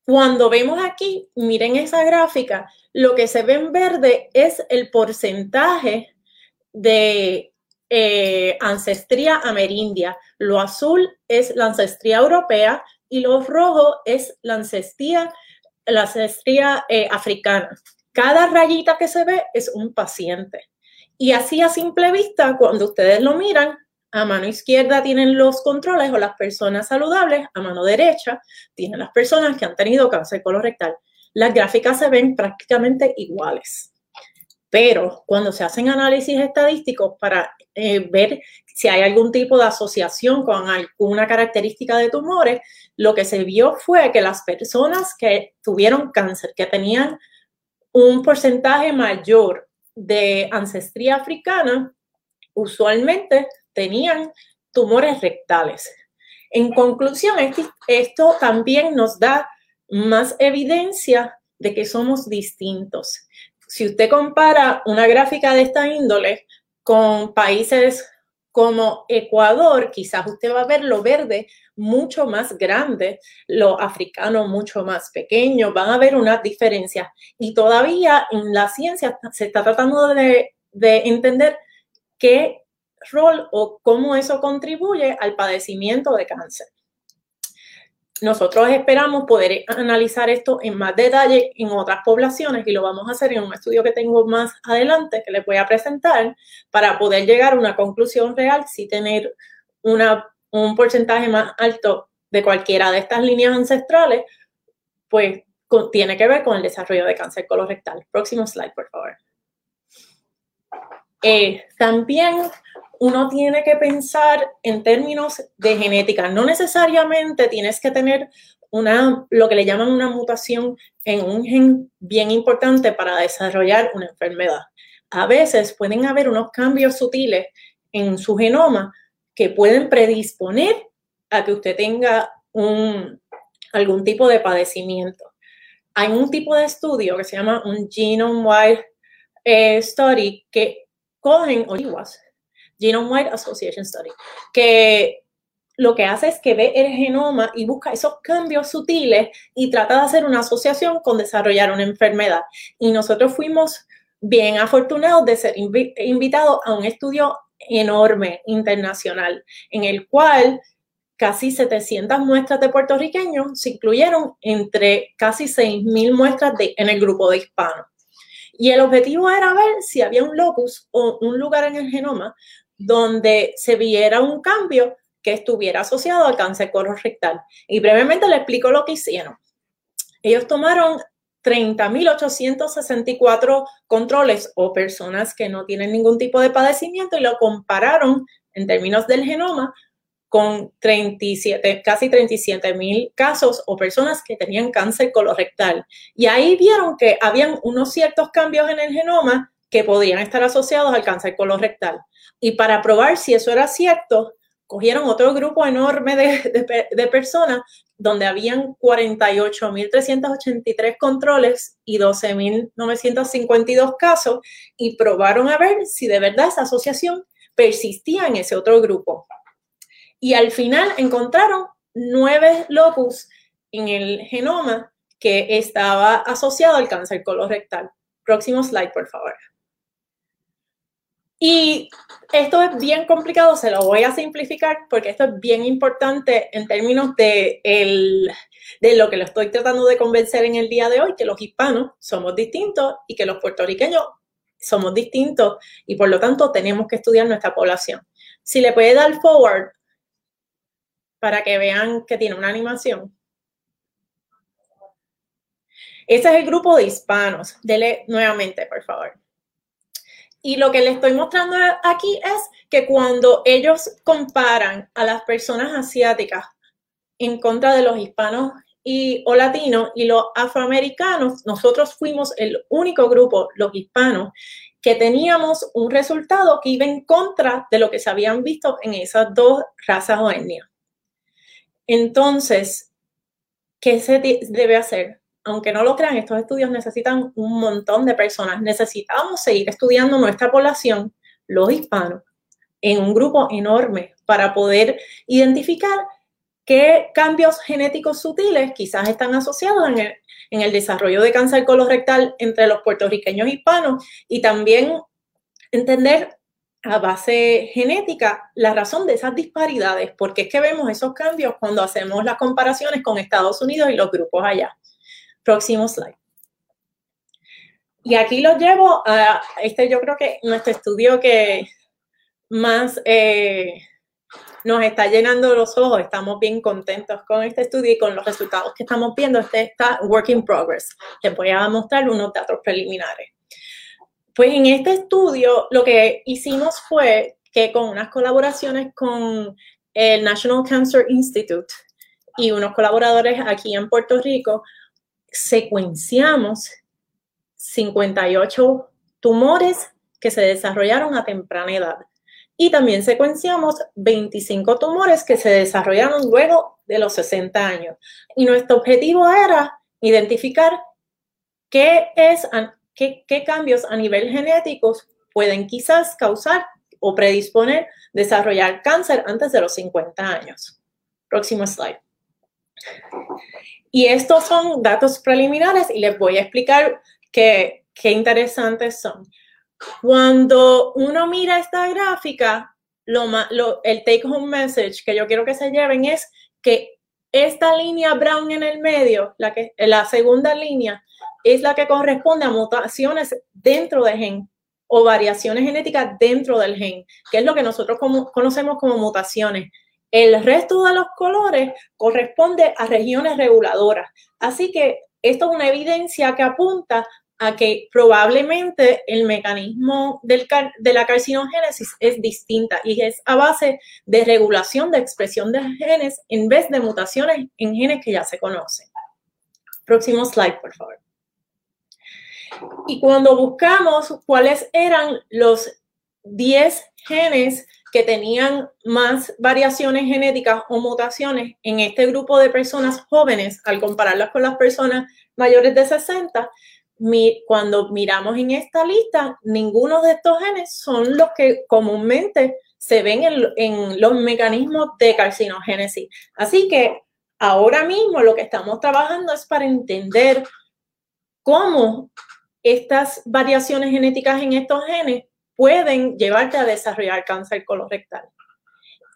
Cuando vemos aquí, miren esa gráfica, lo que se ve en verde es el porcentaje de eh, ancestría amerindia. Lo azul es la ancestría europea y lo rojo es la ancestría, eh, africana. Cada rayita que se ve es un paciente. Y así a simple vista, cuando ustedes lo miran, a mano izquierda tienen los controles o las personas saludables, a mano derecha tienen las personas que han tenido cáncer colorectal. Las gráficas se ven prácticamente iguales. Pero cuando se hacen análisis estadísticos para eh, ver si hay algún tipo de asociación con alguna característica de tumores, lo que se vio fue que las personas que tuvieron cáncer, que tenían un porcentaje mayor de ancestría africana, usualmente tenían tumores rectales. En conclusión, esto también nos da más evidencia de que somos distintos. Si usted compara una gráfica de esta índole con países como Ecuador, quizás usted va a ver lo verde mucho más grande, lo africano mucho más pequeño, van a ver unas diferencias. Y todavía en la ciencia se está tratando de, de entender qué rol o cómo eso contribuye al padecimiento de cáncer. Nosotros esperamos poder analizar esto en más detalle en otras poblaciones y lo vamos a hacer en un estudio que tengo más adelante que les voy a presentar para poder llegar a una conclusión real si tener una, un porcentaje más alto de cualquiera de estas líneas ancestrales, pues tiene que ver con el desarrollo de cáncer colorectal. Próximo slide, por favor. Eh, también uno tiene que pensar en términos de genética. No necesariamente tienes que tener una, lo que le llaman una mutación en un gen bien importante para desarrollar una enfermedad. A veces pueden haber unos cambios sutiles en su genoma que pueden predisponer a que usted tenga un, algún tipo de padecimiento. Hay un tipo de estudio que se llama un genome-wide eh, study que cogen olivas Genome-Wide Association Study, que lo que hace es que ve el genoma y busca esos cambios sutiles y trata de hacer una asociación con desarrollar una enfermedad. Y nosotros fuimos bien afortunados de ser invitados a un estudio enorme internacional en el cual casi 700 muestras de puertorriqueños se incluyeron entre casi 6.000 muestras en el grupo de hispanos. Y el objetivo era ver si había un locus o un lugar en el genoma donde se viera un cambio que estuviera asociado al cáncer colorectal. Y brevemente le explico lo que hicieron. Ellos tomaron 30.864 controles o personas que no tienen ningún tipo de padecimiento y lo compararon en términos del genoma con 37, casi 37.000 casos o personas que tenían cáncer colorectal. Y ahí vieron que habían unos ciertos cambios en el genoma que podían estar asociados al cáncer colorectal. Y para probar si eso era cierto, cogieron otro grupo enorme de, personas donde habían 48.383 controles y 12.952 casos y probaron a ver si de verdad esa asociación persistía en ese otro grupo. Y al final encontraron nueve locus en el genoma que estaba asociado al cáncer colorectal. Próximo slide, por favor. Y esto es bien complicado, se lo voy a simplificar porque esto es bien importante en términos de, de lo que lo estoy tratando de convencer en el día de hoy, que los hispanos somos distintos y que los puertorriqueños somos distintos y por lo tanto tenemos que estudiar nuestra población. Si le puede dar forward para que vean que tiene una animación. Ese es el grupo de hispanos. Dele nuevamente, por favor. Y lo que les estoy mostrando aquí es que cuando ellos comparan a las personas asiáticas en contra de los hispanos y, o latinos y los afroamericanos, nosotros fuimos el único grupo, los hispanos, que teníamos un resultado que iba en contra de lo que se habían visto en esas dos razas o etnias. Entonces, ¿qué se debe hacer? Aunque no lo crean, estos estudios necesitan un montón de personas. Necesitamos seguir estudiando nuestra población los hispanos, en un grupo enorme para poder identificar qué cambios genéticos sutiles quizás están asociados en el, desarrollo de cáncer colorectal entre los puertorriqueños hispanos y también entender a base genética la razón de esas disparidades, porque es que vemos esos cambios cuando hacemos las comparaciones con Estados Unidos y los grupos allá. Próximo slide. Y aquí lo llevo a este, yo creo que nuestro estudio que más eh, nos está llenando los ojos, estamos bien contentos con este estudio y con los resultados que estamos viendo. Este está work in progress. Les voy a mostrar unos datos preliminares. Pues en este estudio lo que hicimos fue que con unas colaboraciones con el National Cancer Institute y unos colaboradores aquí en Puerto Rico, secuenciamos 58 tumores que se desarrollaron a temprana edad. Y también secuenciamos 25 tumores que se desarrollaron luego de los 60 años. Y nuestro objetivo era identificar qué es qué, cambios a nivel genético pueden quizás causar o predisponer desarrollar cáncer antes de los 50 años. Próximo slide. Y estos son datos preliminares y les voy a explicar qué, qué interesantes son. Cuando uno mira esta gráfica, lo, lo, el take home message que yo quiero que se lleven es que esta línea brown en el medio, la, que, la segunda línea, es la que corresponde a mutaciones dentro del gen o variaciones genéticas dentro del gen, que es lo que nosotros conocemos como mutaciones. El resto de los colores corresponde a regiones reguladoras. Así que esto es una evidencia que apunta a que probablemente el mecanismo de la carcinogénesis es distinta y es a base de regulación de expresión de genes en vez de mutaciones en genes que ya se conocen. Próximo slide, por favor. Y cuando buscamos cuáles eran los 10 genes que tenían más variaciones genéticas o mutaciones en este grupo de personas jóvenes, al compararlas con las personas mayores de 60, cuando miramos en esta lista, ninguno de estos genes son los que comúnmente se ven en, en los mecanismos de carcinogénesis. Así que ahora mismo lo que estamos trabajando es para entender cómo estas variaciones genéticas en estos genes pueden llevarte a desarrollar cáncer colorectal.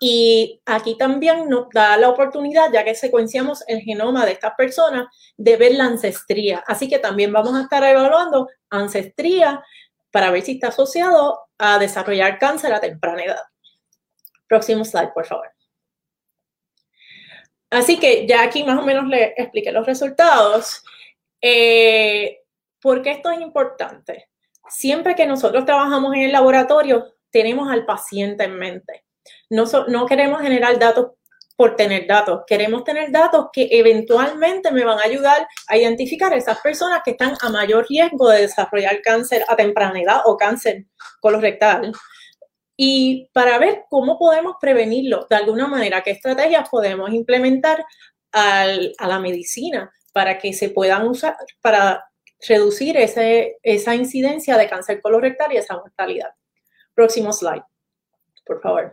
Y aquí también nos da la oportunidad, ya que secuenciamos el genoma de estas personas, de ver la ancestría. Así que también vamos a estar evaluando ancestría para ver si está asociado a desarrollar cáncer a temprana edad. Próximo slide, por favor. Así que ya aquí más o menos le expliqué los resultados. Eh, ¿Por qué esto es importante? Siempre que nosotros trabajamos en el laboratorio, tenemos al paciente en mente. No, no queremos generar datos por tener datos. Queremos tener datos que eventualmente me van a ayudar a identificar a esas personas que están a mayor riesgo de desarrollar cáncer a temprana edad o cáncer colorectal. Y para ver cómo podemos prevenirlo de alguna manera, qué estrategias podemos implementar a la medicina para que se puedan usar para reducir ese, esa incidencia de cáncer colorectal y esa mortalidad. Próximo slide, por favor.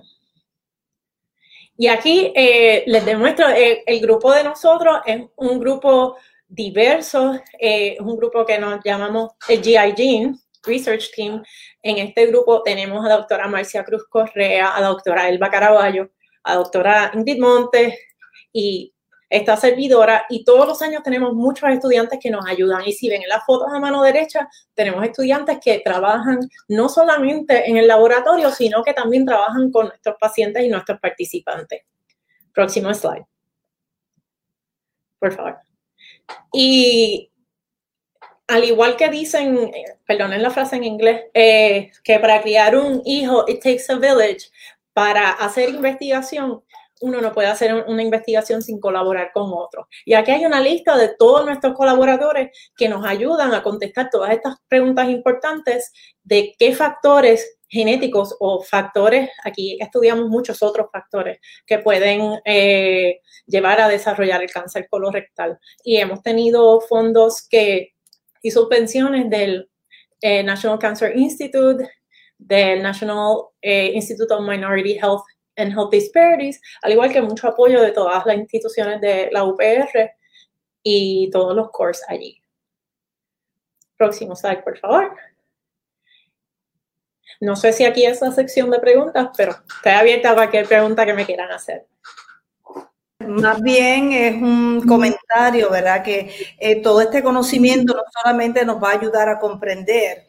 Y aquí eh, les demuestro, eh, el grupo de nosotros es un grupo diverso, eh, es un grupo que nos llamamos el GI Gene Research Team. En este grupo tenemos a la doctora Marcia Cruz Correa, a la doctora Elba Caraballo, a la doctora Ingrid Montes y esta servidora y todos los años tenemos muchos estudiantes que nos ayudan. Y si ven en las fotos a mano derecha, tenemos estudiantes que trabajan no solamente en el laboratorio, sino que también trabajan con nuestros pacientes y nuestros participantes. Próximo slide. Por favor. Y al igual que dicen, perdonen la frase en inglés, eh, que para criar un hijo, it takes a village, para hacer investigación, uno no puede hacer una investigación sin colaborar con otros. Y aquí hay una lista de todos nuestros colaboradores que nos ayudan a contestar todas estas preguntas importantes de qué factores genéticos o factores, aquí estudiamos muchos otros factores que pueden eh, llevar a desarrollar el cáncer colorectal. Y hemos tenido fondos que y subvenciones del eh, National Cancer Institute, del National eh, Institute of Minority Health and Health Disparities, al igual que mucho apoyo de todas las instituciones de la UPR y todos los courses allí. Próximo slide, por favor. No sé si aquí es la sección de preguntas, pero estoy abierta a cualquier pregunta que me quieran hacer. Más bien es un comentario, ¿verdad? Que eh, todo este conocimiento no solamente nos va a ayudar a comprender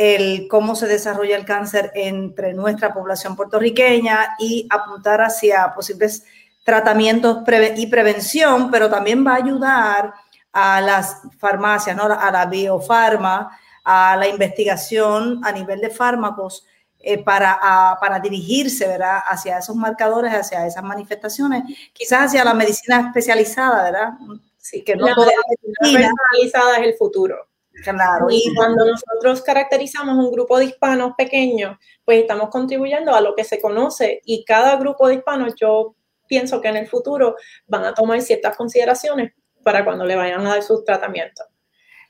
el cómo se desarrolla el cáncer entre nuestra población puertorriqueña y apuntar hacia posibles tratamientos y prevención, pero también va a ayudar a las farmacias, ¿no? a la biofarma, a la investigación a nivel de fármacos eh, para, para dirigirse ¿verdad? hacia esos marcadores, hacia esas manifestaciones, quizás hacia la medicina especializada, ¿verdad? Sí, que no la, medicina especializada es el futuro. Claro. Y cuando nosotros caracterizamos un grupo de hispanos pequeños, pues estamos contribuyendo a lo que se conoce y cada grupo de hispanos, yo pienso que en el futuro van a tomar ciertas consideraciones para cuando le vayan a dar sus tratamientos.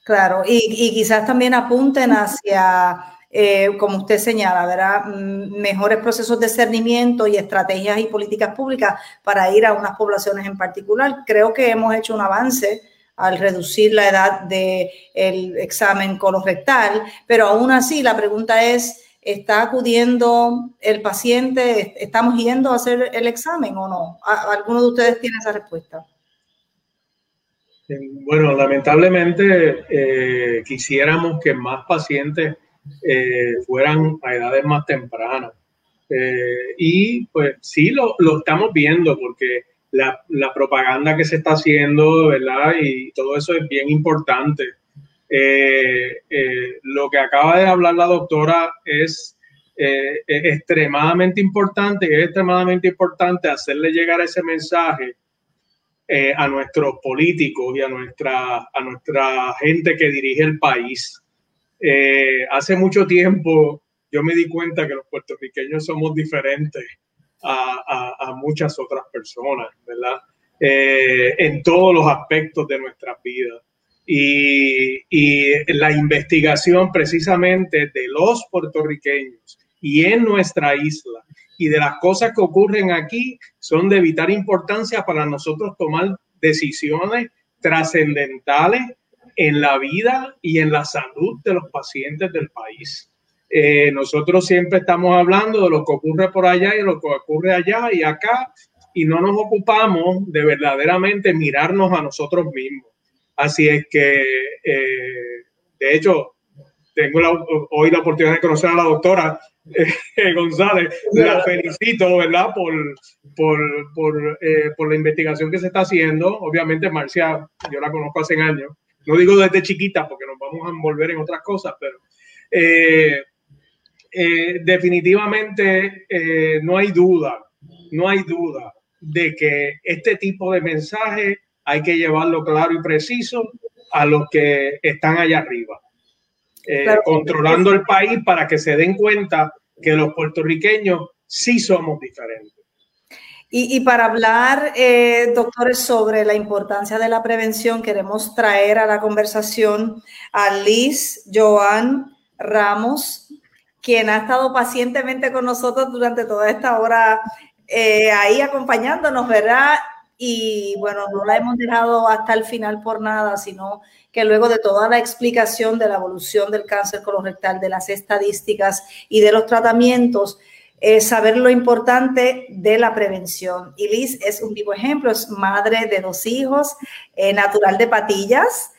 Claro, y, y quizás también apunten hacia eh, como usted señala, ¿verdad? Mm, mejores procesos de discernimiento y estrategias y políticas públicas para ir a unas poblaciones en particular. Creo que hemos hecho un avance al reducir la edad del examen colorectal, pero aún así la pregunta es, ¿está acudiendo el paciente? ¿Estamos yendo a hacer el examen o no? ¿Alguno de ustedes tiene esa respuesta? Bueno, lamentablemente eh, quisiéramos que más pacientes eh, fueran a edades más tempranas. Eh, y pues sí, lo, lo, estamos viendo porque la, propaganda que se está haciendo, ¿verdad? Y todo eso es bien importante. Eh, lo que acaba de hablar la doctora es, es extremadamente importante y es extremadamente importante hacerle llegar ese mensaje a nuestros políticos y a nuestra, a nuestra gente que dirige el país. Eh, hace mucho tiempo yo me di cuenta que los puertorriqueños somos diferentes a, muchas otras personas, ¿verdad? Eh, en todos los aspectos de nuestra vida. Y, y, la investigación precisamente de los puertorriqueños y en nuestra isla y de las cosas que ocurren aquí son de vital importancia para nosotros tomar decisiones trascendentales en la vida y en la salud de los pacientes del país. Eh, nosotros siempre estamos hablando de lo que ocurre por allá y lo que ocurre allá y acá, y no nos ocupamos de verdaderamente mirarnos a nosotros mismos. Así es que, eh, de hecho, tengo hoy la oportunidad de conocer a la doctora eh, González. La felicito, ¿verdad? Por, por, por, por, la investigación que se está haciendo. Obviamente, Marcia, yo la conozco hace años. No digo desde chiquita porque nos vamos a envolver en otras cosas, pero eh, eh, definitivamente eh, no hay duda, no hay duda de que este tipo de mensaje hay que llevarlo claro y preciso a los que están allá arriba, controlando el país para que se den cuenta que los puertorriqueños sí somos diferentes. Y, para hablar, eh, doctores, sobre la importancia de la prevención, queremos traer a la conversación a Liz Joan Ramos, quien ha estado pacientemente con nosotros durante toda esta hora eh, ahí acompañándonos, ¿verdad? Y bueno, no la hemos dejado hasta el final por nada, sino que luego de toda la explicación de la evolución del cáncer colorectal, de las estadísticas y de los tratamientos, saber lo importante de la prevención. Y Liz es un vivo ejemplo, es madre de dos hijos, eh, natural de Patillas.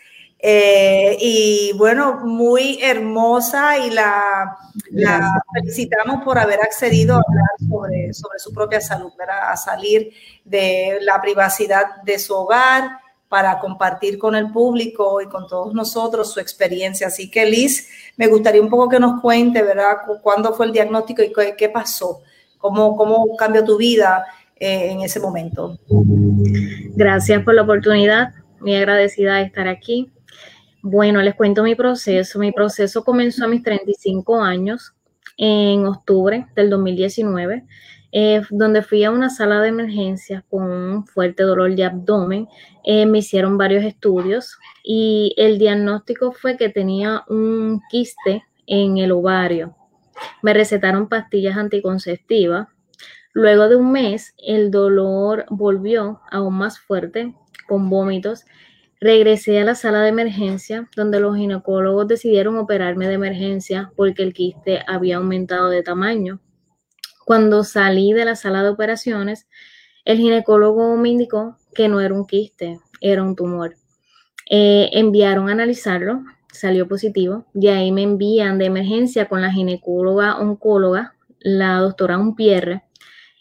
Eh, y bueno, muy hermosa y la, felicitamos por haber accedido a hablar sobre, sobre su propia salud, a salir de la privacidad de su hogar para compartir con el público y con todos nosotros su experiencia. Así que Liz, me gustaría un poco que nos cuente, ¿verdad? ¿Cuándo fue el diagnóstico y qué, pasó? ¿Cómo, ¿Cómo cambió tu vida eh, en ese momento? Gracias por la oportunidad, muy agradecida de estar aquí. Bueno, les cuento mi proceso. Mi proceso comenzó a mis 35 años, en octubre del 2019. Eh, donde fui a una sala de emergencias con un fuerte dolor de abdomen. Eh, me hicieron varios estudios y el diagnóstico fue que tenía un quiste en el ovario. Me recetaron pastillas anticonceptivas. Luego de un mes, el dolor volvió aún más fuerte, con vómitos. Regresé a la sala de emergencia, donde los ginecólogos decidieron operarme de emergencia porque el quiste había aumentado de tamaño. Cuando salí de la sala de operaciones, el ginecólogo me indicó que no era un quiste, era un tumor. Eh, enviaron a analizarlo, salió positivo, y ahí me envían de emergencia con la ginecóloga oncóloga, la doctora Umpierre,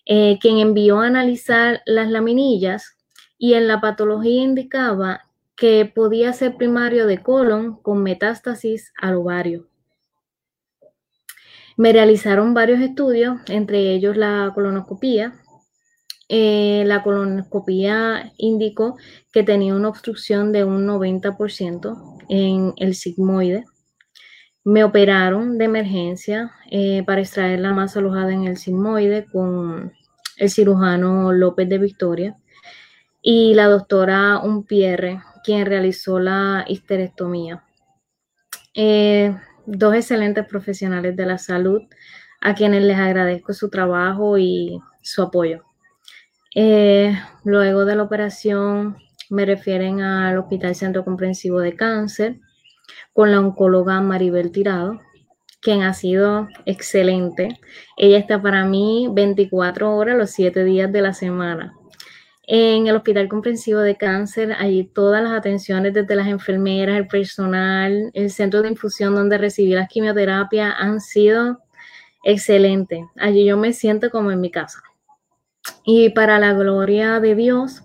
eh, quien envió a analizar las laminillas y en la patología indicaba que podía ser primario de colon con metástasis al ovario. Me realizaron varios estudios, entre ellos la colonoscopía, eh, la colonoscopía indicó que tenía una obstrucción de un 90% en el sigmoide. Me operaron de emergencia eh, para extraer la masa alojada en el sigmoide con el cirujano López de Victoria y la doctora Umpierre, quien realizó la histerectomía. Eh, dos excelentes profesionales de la salud a quienes les agradezco su trabajo y su apoyo. Eh, luego de la operación me refieren al Hospital Centro Comprensivo de Cáncer con la oncóloga Maribel Tirado, quien ha sido excelente. Ella está para mí 24 horas los 7 días de la semana. En el Hospital Comprensivo de Cáncer, allí todas las atenciones desde las enfermeras, el personal, el centro de infusión donde recibí las quimioterapias han sido excelentes. Allí yo me siento como en mi casa. Y para la gloria de Dios,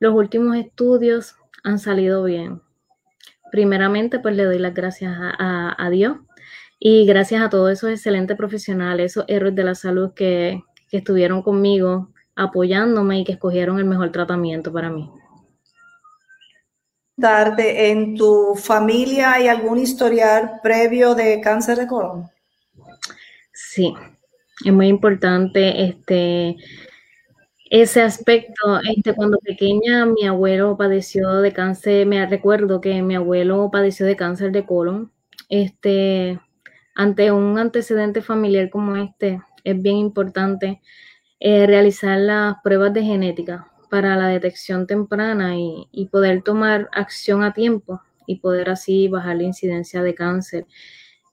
los últimos estudios han salido bien. Primeramente, pues le doy las gracias a, Dios y gracias a todos esos excelentes profesionales, esos héroes de la salud que, que estuvieron conmigo apoyándome y que escogieron el mejor tratamiento para mí. ¿En tu familia hay algún historial previo de cáncer de colon? Sí, es muy importante. Este, ese aspecto, este, cuando pequeña mi abuelo padeció de cáncer, me recuerdo que mi abuelo padeció de cáncer de colon. Este, ante un antecedente familiar como este, es bien importante eh, realizar las pruebas de genética para la detección temprana y, poder tomar acción a tiempo y poder así bajar la incidencia de cáncer.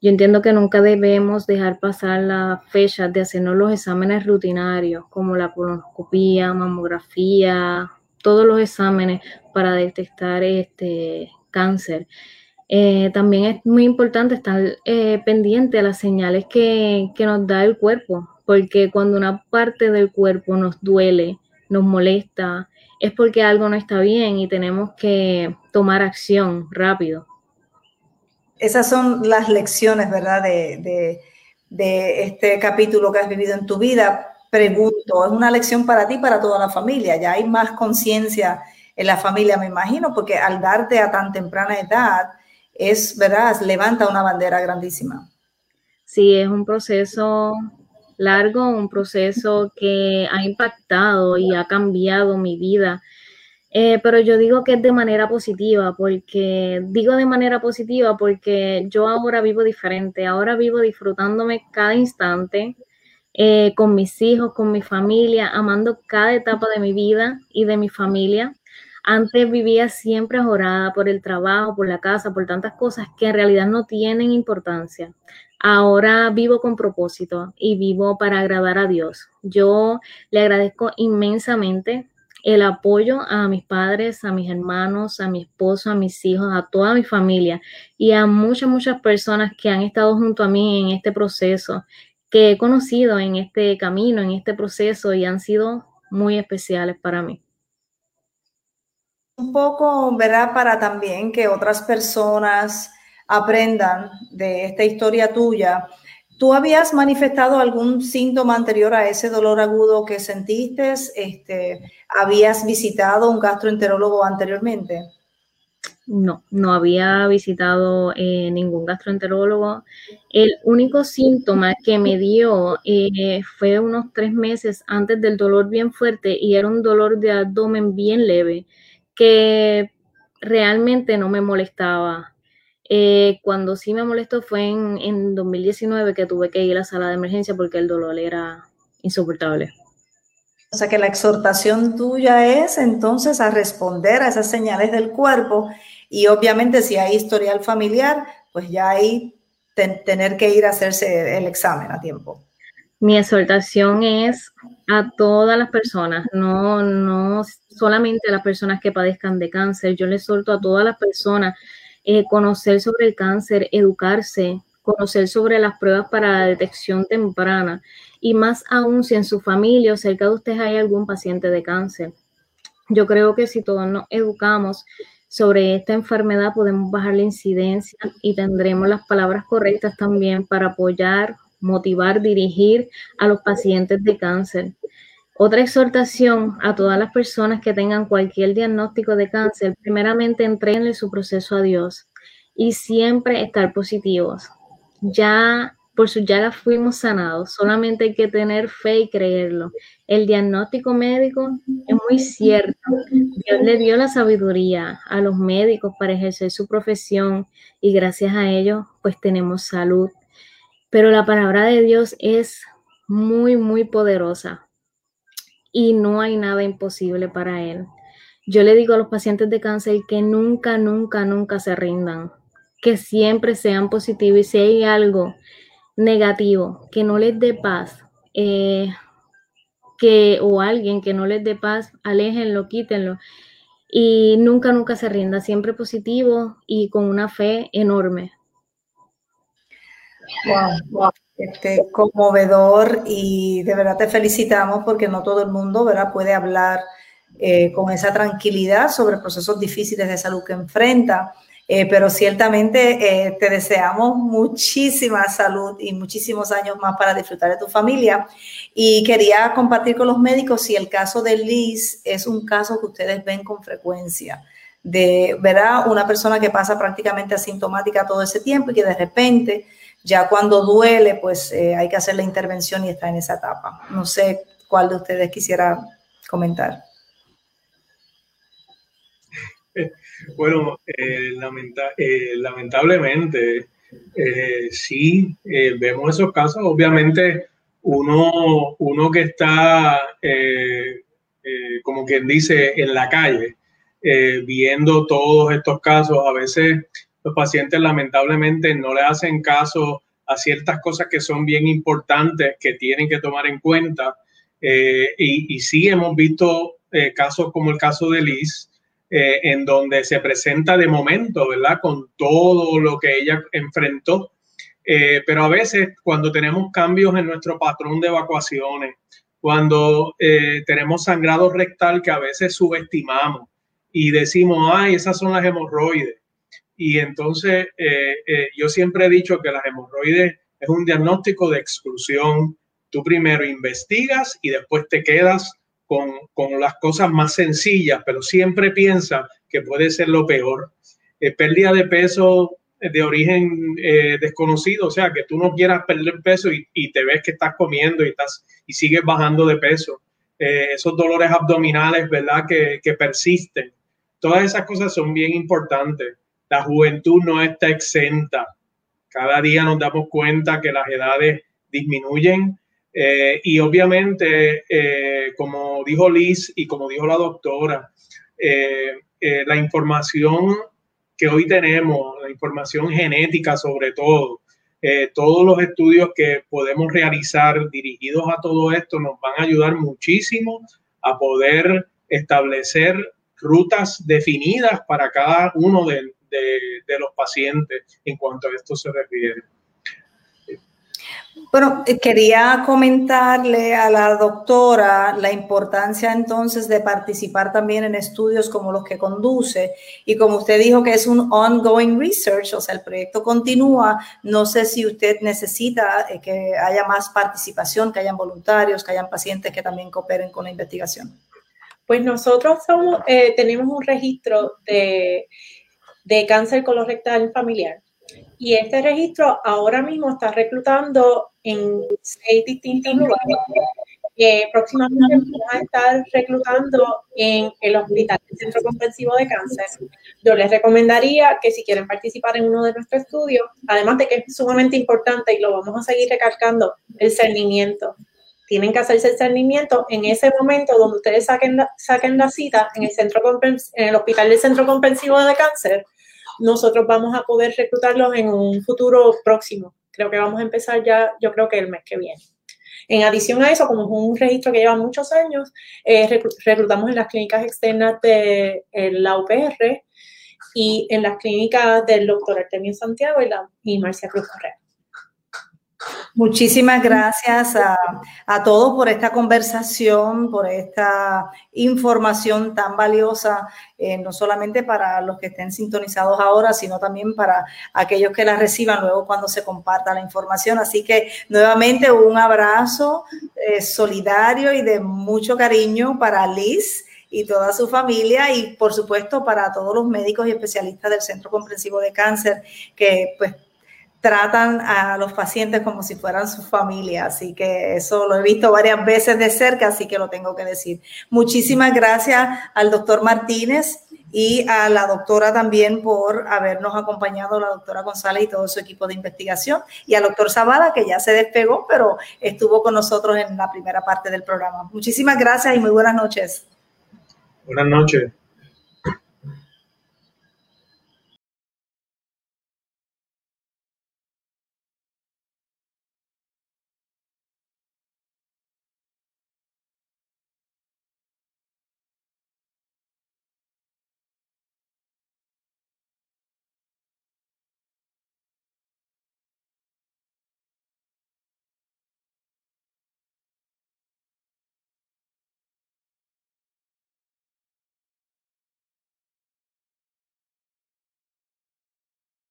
Yo entiendo que nunca debemos dejar pasar la fecha de hacernos los exámenes rutinarios, como la colonoscopía, mamografía, todos los exámenes para detectar este cáncer. Eh, también es muy importante estar eh, pendiente a las señales que, que nos da el cuerpo, porque cuando una parte del cuerpo nos duele, nos molesta, es porque algo no está bien y tenemos que tomar acción rápido esas son las lecciones, ¿verdad? De, este capítulo que has vivido en tu vida. Pregunto, ¿es una lección para ti, para toda la familia? Ya hay más conciencia en la familia, me imagino, porque al darte a tan temprana edad, es, ¿verdad? Levanta una bandera grandísima. Sí, es un proceso largo, un proceso que ha impactado y ha cambiado mi vida eh, pero yo digo que es de manera positiva, porque digo de manera positiva porque yo ahora vivo diferente, ahora vivo disfrutándome cada instante eh, con mis hijos, con mi familia, amando cada etapa de mi vida y de mi familia. Antes vivía siempre ajorada por el trabajo, por la casa, por tantas cosas que en realidad no tienen importancia. Ahora vivo con propósito y vivo para agradar a Dios. Yo le agradezco inmensamente el apoyo a mis padres, a mis hermanos, a mi esposo, a mis hijos, a toda mi familia y a muchas, muchas personas que han estado junto a mí en este proceso, que he conocido en este camino, en este proceso y han sido muy especiales para mí. Un poco, ¿verdad? Para también que otras personas aprendan de esta historia tuya ¿Tú habías manifestado algún síntoma anterior a ese dolor agudo que sentiste? Este, ¿Habías visitado un gastroenterólogo anteriormente? No, no había visitado eh, ningún gastroenterólogo. El único síntoma que me dio eh, fue unos tres meses antes del dolor bien fuerte y era un dolor de abdomen bien leve que realmente no me molestaba Eh, cuando sí me molestó fue en, en 2019 que tuve que ir a la sala de emergencia porque el dolor era insoportable. O sea que la exhortación tuya es entonces a responder a esas señales del cuerpo y obviamente si hay historial familiar, pues ya ahí tener que ir a hacerse el examen a tiempo. Mi exhortación es a todas las personas, no, no solamente a las personas que padezcan de cáncer, yo les exhorto a todas las personas eh, conocer sobre el cáncer, educarse, conocer sobre las pruebas para la detección temprana y más aún si en su familia o cerca de ustedes hay algún paciente de cáncer. Yo creo que si todos nos educamos sobre esta enfermedad podemos bajar la incidencia y tendremos las palabras correctas también para apoyar, motivar, dirigir a los pacientes de cáncer. Otra exhortación a todas las personas que tengan cualquier diagnóstico de cáncer, primeramente entrenle su proceso a Dios y siempre estar positivos. Ya por su llaga fuimos sanados. Solamente hay que tener fe y creerlo. El diagnóstico médico es muy cierto. Dios le dio la sabiduría a los médicos para ejercer su profesión y gracias a ello pues tenemos salud. Pero la palabra de Dios es muy, muy poderosa y no hay nada imposible para Él. Yo le digo a los pacientes de cáncer que nunca, nunca, nunca se rindan, que siempre sean positivos y si hay algo negativo, que no les dé paz, eh, que, o alguien que no les dé paz, aléjenlo, quítenlo. Y nunca, nunca se rinda, siempre positivo y con una fe enorme. Wow, Este, conmovedor y de verdad te felicitamos porque no todo el mundo ¿verdad? puede hablar eh, con esa tranquilidad sobre procesos difíciles de salud que enfrenta. Eh, pero ciertamente eh, te deseamos muchísima salud y muchísimos años más para disfrutar de tu familia. Y quería compartir con los médicos si el caso de Liz es un caso que ustedes ven con frecuencia de, ¿verdad? Una persona que pasa prácticamente asintomática todo ese tiempo y que de repente, ya cuando duele, pues eh, hay que hacer la intervención y está en esa etapa. No sé cuál de ustedes quisiera comentar. Bueno, eh, eh, lamentablemente, sí, vemos esos casos. Obviamente, uno, uno que está, como quien dice, en la calle, viendo todos estos casos, a veces los pacientes lamentablemente no le hacen caso a ciertas cosas que son bien importantes que tienen que tomar en cuenta. y, y, sí hemos visto casos como el caso de Liz, eh, en donde se presenta de momento, ¿verdad? Con todo lo que ella enfrentó. Eh, pero a veces cuando tenemos cambios en nuestro patrón de evacuaciones, cuando eh, tenemos sangrado rectal que a veces subestimamos y decimos, ay, esas son las hemorroides. Y entonces yo siempre he dicho que las hemorroides es un diagnóstico de exclusión. Tú primero investigas y después te quedas con, las cosas más sencillas, pero siempre piensa que puede ser lo peor. Eh, pérdida de peso de origen eh, desconocido, o sea, que tú no quieras perder peso y, te ves que estás comiendo y, estás, y sigues bajando de peso. Eh, esos dolores abdominales, ¿verdad? Que persisten. Todas esas cosas son bien importantes. La juventud no está exenta. Cada día nos damos cuenta que las edades disminuyen, eh, y obviamente, eh, como dijo Liz y como dijo la doctora, eh, la información que hoy tenemos, la información genética sobre todo, todos los estudios que podemos realizar dirigidos a todo esto nos van a ayudar muchísimo a poder establecer rutas definidas para cada uno de los pacientes en cuanto a esto se refiere. Bueno, quería comentarle a la doctora la importancia entonces de participar también en estudios como los que conduce y como usted dijo que es un ongoing research, o sea, el proyecto continúa, no sé si usted necesita eh, que haya más participación, que hayan voluntarios, que hayan pacientes que también cooperen con la investigación. Pues nosotros somos, eh, tenemos un registro de, de cáncer colorectal familiar y este registro ahora mismo está reclutando en seis distintos lugares. próximamente vamos a estar reclutando en el Hospital del Centro Comprensivo de Cáncer. Yo les recomendaría que si quieren participar en uno de nuestros estudios, además de que es sumamente importante y lo vamos a seguir recalcando, el cernimiento. Tienen que hacerse el cernimiento en ese momento donde ustedes saquen la, saquen la cita en el, centro en el Hospital del Centro Comprensivo de Cáncer. Nosotros vamos a poder reclutarlos en un futuro próximo. Creo que vamos a empezar ya, yo creo que el mes que viene. En adición a eso, como es un registro que lleva muchos años, eh, reclutamos en las clínicas externas de la UPR y en las clínicas del doctor Artemio Santiago y, la, y Marcia Cruz Correa. Muchísimas gracias a, todos por esta conversación, por esta información tan valiosa, eh, no solamente para los que estén sintonizados ahora, sino también para aquellos que la reciban luego cuando se comparta la información. Así que nuevamente un abrazo eh, solidario y de mucho cariño para Liz y toda su familia y por supuesto para todos los médicos y especialistas del Centro Comprensivo de Cáncer que pues tratan a los pacientes como si fueran su familia, así que eso lo he visto varias veces de cerca, así que lo tengo que decir. Muchísimas gracias al doctor Martínez y a la doctora también por habernos acompañado, la doctora González y todo su equipo de investigación, y al doctor Zavala, que ya se despegó, pero estuvo con nosotros en la primera parte del programa. Muchísimas gracias y muy buenas noches. Buenas noches.